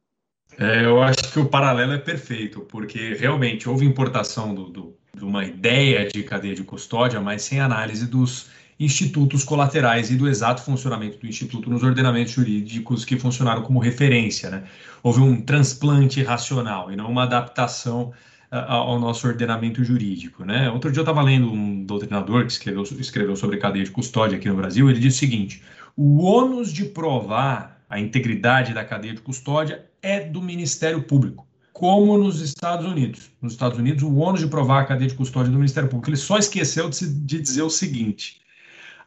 É, eu acho que o paralelo é perfeito, porque realmente houve importação do, do, de uma ideia de cadeia de custódia, mas sem análise dos institutos colaterais e do exato funcionamento do instituto nos ordenamentos jurídicos que funcionaram como referência. Né? Houve um transplante racional e não uma adaptação uh, ao nosso ordenamento jurídico. Né? Outro dia eu estava lendo um doutrinador que escreveu, escreveu sobre cadeia de custódia aqui no Brasil, ele disse o seguinte, o ônus de provar a integridade da cadeia de custódia é do Ministério Público como nos Estados Unidos. Nos Estados Unidos, o ônus de provar a cadeia de custódia do Ministério Público. Ele só esqueceu de, de dizer o seguinte: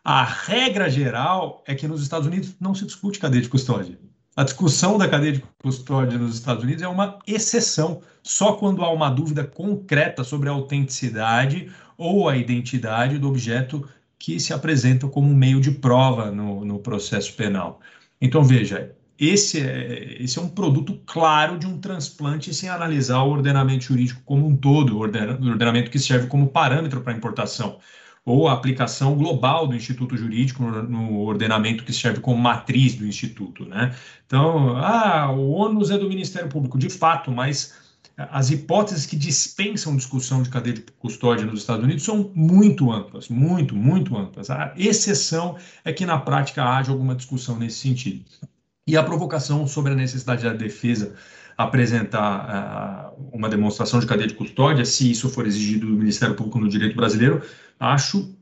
a regra geral é que nos Estados Unidos não se discute cadeia de custódia. A discussão da cadeia de custódia nos Estados Unidos é uma exceção, só quando há uma dúvida concreta sobre a autenticidade ou a identidade do objeto que se apresenta como um meio de prova no, no processo penal. Então, veja, esse é, esse é um produto claro de um transplante sem analisar o ordenamento jurídico como um todo, o ordenamento que serve como parâmetro para a importação ou a aplicação global do Instituto Jurídico no, ordenamento que serve como matriz do Instituto. Né? Então, ah, o ônus é do Ministério Público, de fato, mas as hipóteses que dispensam discussão de cadeia de custódia nos Estados Unidos são muito amplas, muito, muito amplas. A exceção é que na prática haja alguma discussão nesse sentido. E a provocação sobre a necessidade da defesa apresentar uh, uma demonstração de cadeia de custódia, se isso for exigido do Ministério Público no direito brasileiro, acho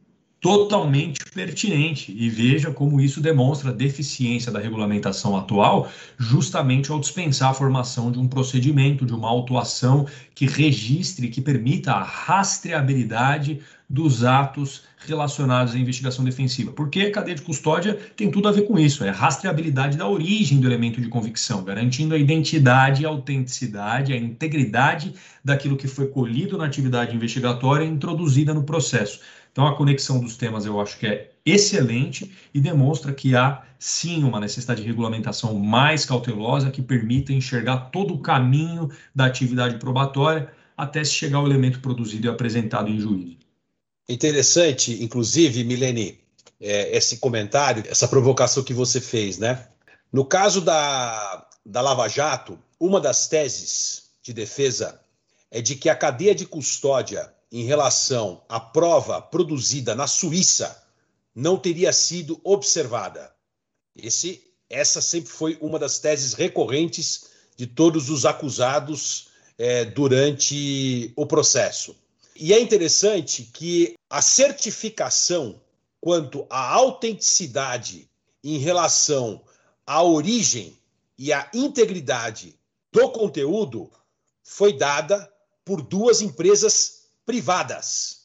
totalmente pertinente e veja como isso demonstra a deficiência da regulamentação atual, justamente ao dispensar a formação de um procedimento, de uma autuação que registre, que permita a rastreabilidade dos atos relacionados à investigação defensiva. Porque a cadeia de custódia tem tudo a ver com isso, é rastreabilidade da origem do elemento de convicção, garantindo a identidade, a autenticidade, a integridade daquilo que foi colhido na atividade investigatória e introduzida no processo. Então, a conexão dos temas eu acho que é excelente e demonstra que há sim uma necessidade de regulamentação mais cautelosa que permita enxergar todo o caminho da atividade probatória até se chegar ao elemento produzido e apresentado em juízo. Interessante, inclusive, Milene, é, esse comentário, essa provocação que você fez, né? No caso da, da Lava Jato, uma das teses de defesa é de que a cadeia de custódia em relação à prova produzida na Suíça não teria sido observada. Esse, essa sempre foi uma das teses recorrentes de todos os acusados é, durante o processo. E é interessante que a certificação quanto à autenticidade em relação à origem e à integridade do conteúdo foi dada por duas empresas privadas,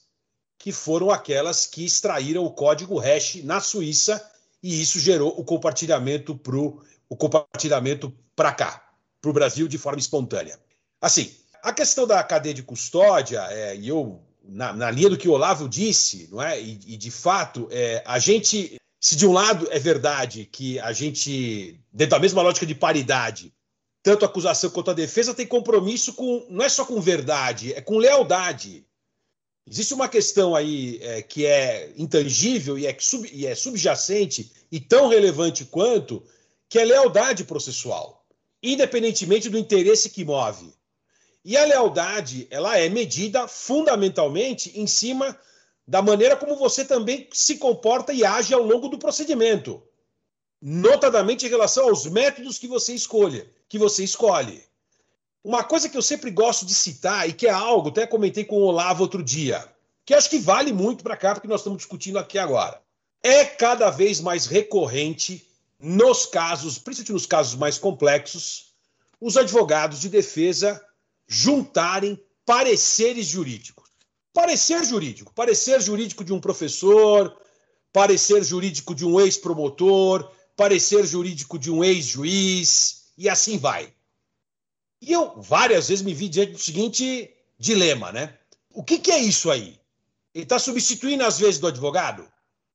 que foram aquelas que extraíram o código hash na Suíça e isso gerou o compartilhamento para o compartilhamento para cá, para o Brasil de forma espontânea. Assim, a questão da cadeia de custódia, é, e eu, na, na, linha do que o Olavo disse, não é? E, e de fato, é, a gente, se de um lado é verdade que a gente, dentro da mesma lógica de paridade, tanto a acusação quanto a defesa tem compromisso com, não é só com verdade, é com lealdade. Existe uma questão aí é, que é intangível e é, sub, e é subjacente e tão relevante quanto, que é lealdade processual, independentemente do interesse que move. E a lealdade, ela é medida fundamentalmente em cima da maneira como você também se comporta e age ao longo do procedimento, notadamente em relação aos métodos que você escolhe, que você escolhe. Uma coisa que eu sempre gosto de citar e que é algo, até comentei com o Olavo outro dia, que acho que vale muito para cá porque nós estamos discutindo aqui agora. É cada vez mais recorrente nos casos, principalmente nos casos mais complexos, os advogados de defesa juntarem pareceres jurídicos. Parecer jurídico, parecer jurídico de um professor, parecer jurídico de um ex-promotor, parecer jurídico de um ex-juiz, e assim vai. E eu várias vezes me vi diante do seguinte dilema, né? O que, que é isso aí? Ele está substituindo às vezes do advogado?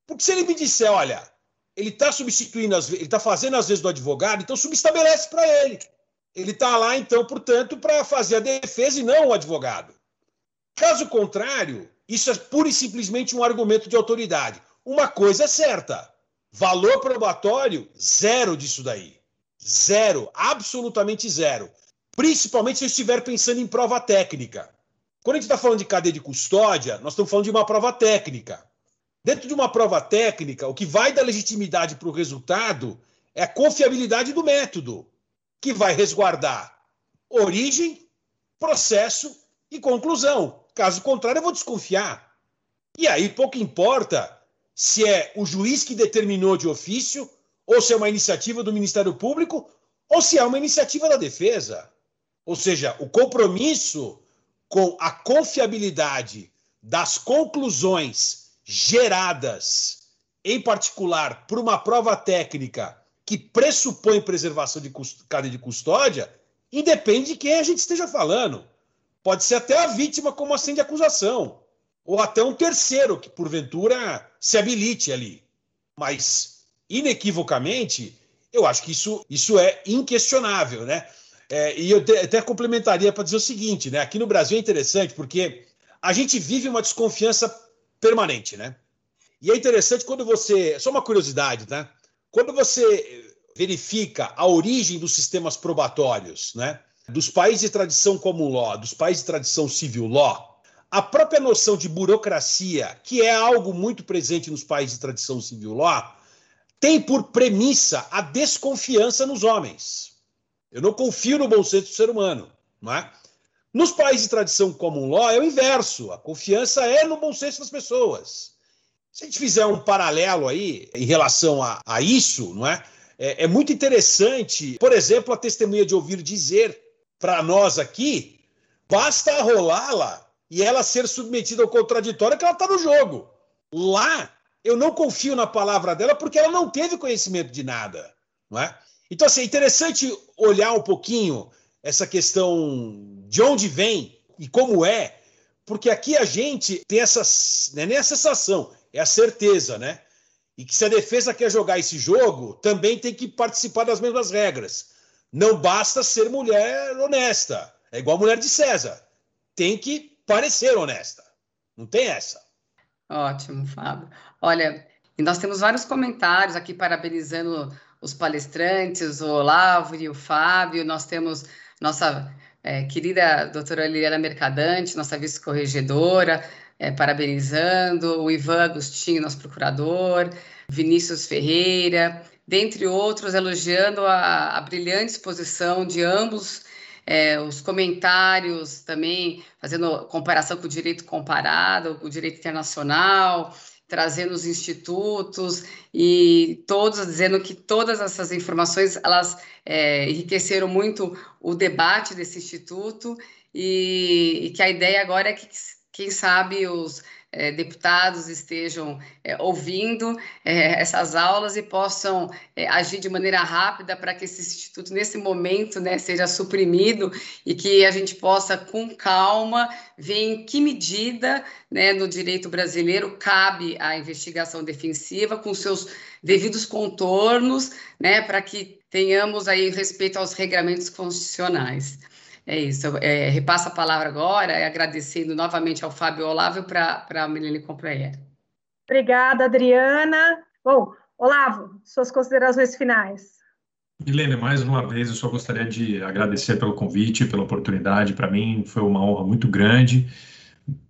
Porque se ele me disser, olha, ele está substituindo, as, ele está fazendo às vezes do advogado, então subestabelece para ele. Ele está lá, então, portanto, para fazer a defesa e não o advogado. Caso contrário, isso é pura e simplesmente um argumento de autoridade. Uma coisa é certa: valor probatório, zero disso daí. Zero, absolutamente zero. Principalmente se eu estiver pensando em prova técnica. Quando a gente está falando de cadeia de custódia, nós estamos falando de uma prova técnica. Dentro de uma prova técnica, o que vai dar legitimidade para o resultado é a confiabilidade do método que vai resguardar origem, processo e conclusão. Caso contrário, eu vou desconfiar. E aí pouco importa se é o juiz que determinou de ofício, ou se é uma iniciativa do Ministério Público, ou se é uma iniciativa da defesa. Ou seja, o compromisso com a confiabilidade das conclusões geradas, em particular por uma prova técnica que pressupõe preservação de cadeia de custódia, independe de quem a gente esteja falando. Pode ser até a vítima como acende acusação, ou até um terceiro que, porventura, se habilite ali. Mas, inequivocamente, eu acho que isso, isso é inquestionável, né? É, e eu até complementaria para dizer o seguinte, né? Aqui no Brasil é interessante porque a gente vive uma desconfiança permanente, né? E é interessante quando você. Só uma curiosidade, tá? Quando você verifica a origem dos sistemas probatórios, né, dos países de tradição comum law, dos países de tradição civil law, a própria noção de burocracia, que é algo muito presente nos países de tradição civil law, tem por premissa a desconfiança nos homens. Eu não confio no bom senso do ser humano, não é? Nos países de tradição comum law é o inverso, a confiança é no bom senso das pessoas. Se a gente fizer um paralelo aí em relação a, a isso, não é? é? é? muito interessante, por exemplo, a testemunha de ouvir dizer para nós aqui, basta rolá-la e ela ser submetida ao contraditório que ela está no jogo. Lá, eu não confio na palavra dela porque ela não teve conhecimento de nada, não é? Então, assim, é interessante olhar um pouquinho essa questão de onde vem e como é, porque aqui a gente tem essa, não é nem a sensação, é a certeza, né? E que se a defesa quer jogar esse jogo, também tem que participar das mesmas regras. Não basta ser mulher honesta. É igual a mulher de César. Tem que parecer honesta. Não tem essa. Ótimo, Fábio. Olha, nós temos vários comentários aqui parabenizando os palestrantes, o Olavo e o Fábio. Nós temos nossa é, querida doutora Liliana Mercadante, nossa vice-corregedora, é, parabenizando, o Ivan Agostinho, nosso procurador, Vinícius Ferreira, dentre outros, elogiando a, a brilhante exposição de ambos é, os comentários também, fazendo comparação com o direito comparado, com o direito internacional, trazendo os institutos e todos dizendo que todas essas informações elas é, enriqueceram muito o debate desse instituto e, e que a ideia agora é que quem sabe os é, deputados estejam é, ouvindo é, essas aulas e possam agir de maneira rápida para que esse instituto, nesse momento, né, seja suprimido e que a gente possa, com calma, ver em que medida né, no direito brasileiro cabe a investigação defensiva, com seus devidos contornos, né, para que tenhamos aí respeito aos regramentos constitucionais. É isso. É, repassa a palavra agora, é agradecendo novamente ao Fábio Olavo para a Melanie Comprayer. Obrigada, Adriana. Bom, Olavo, suas considerações finais. Milene, mais uma vez eu só gostaria de agradecer pelo convite, pela oportunidade. Para mim foi uma honra muito grande,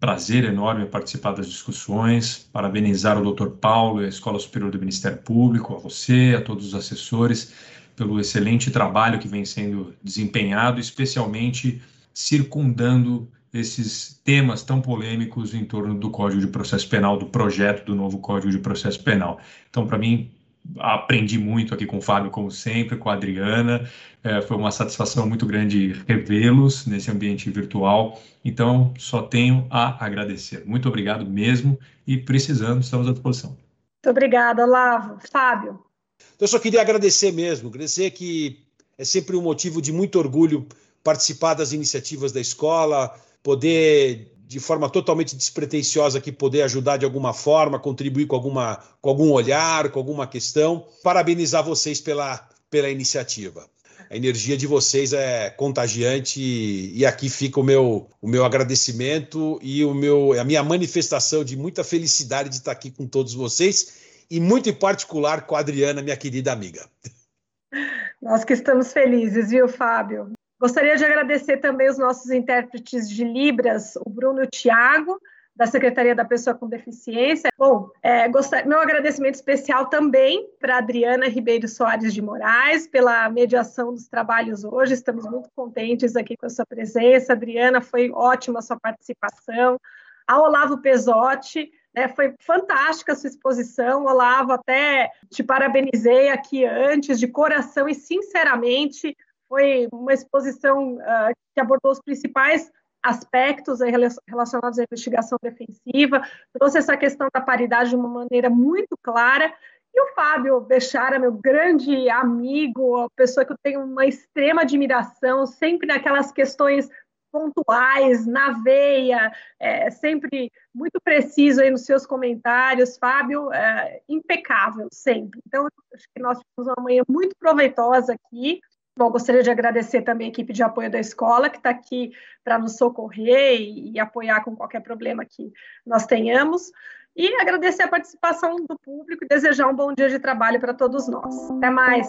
prazer enorme participar das discussões. Parabenizar o Dr. Paulo e a Escola Superior do Ministério Público, a você, a todos os assessores pelo excelente trabalho que vem sendo desempenhado, especialmente circundando esses temas tão polêmicos em torno do Código de Processo Penal, do projeto do novo Código de Processo Penal. Então, para mim, aprendi muito aqui com o Fábio, como sempre, com a Adriana. É, foi uma satisfação muito grande revê-los nesse ambiente virtual. Então, só tenho a agradecer. Muito obrigado mesmo e precisando, estamos à disposição. Muito obrigada, Olavo. Fábio. Então, eu só queria agradecer mesmo, agradecer que é sempre um motivo de muito orgulho participar das iniciativas da escola, poder de forma totalmente despretensiosa aqui poder ajudar de alguma forma, contribuir com alguma com algum olhar, com alguma questão. Parabenizar vocês pela pela iniciativa. A energia de vocês é contagiante e aqui fica o meu, o meu agradecimento e o meu, a minha manifestação de muita felicidade de estar aqui com todos vocês e muito em particular com a Adriana, minha querida amiga. Nós que estamos felizes, viu, Fábio? Gostaria de agradecer também os nossos intérpretes de Libras, o Bruno e o Tiago, da Secretaria da Pessoa com Deficiência. Bom, é, gostar, meu agradecimento especial também para Adriana Ribeiro Soares de Moraes, pela mediação dos trabalhos hoje. Estamos muito contentes aqui com a sua presença. Adriana, foi ótima a sua participação. A Olavo Pesotti, né, foi fantástica a sua exposição, Olavo, até te parabenizei aqui antes, de coração e sinceramente, foi uma exposição uh, que abordou os principais aspectos relacionados à investigação defensiva, trouxe essa questão da paridade de uma maneira muito clara, e o Fábio Bechara, meu grande amigo, pessoa que eu tenho uma extrema admiração, sempre naquelas questões pontuais, na veia, é, sempre muito preciso aí nos seus comentários, Fábio, é, impecável sempre. Então, acho que nós tivemos uma manhã muito proveitosa aqui. Bom, gostaria de agradecer também a equipe de apoio da escola, que está aqui para nos socorrer e, e apoiar com qualquer problema que nós tenhamos. E agradecer a participação do público e desejar um bom dia de trabalho para todos nós. Até mais!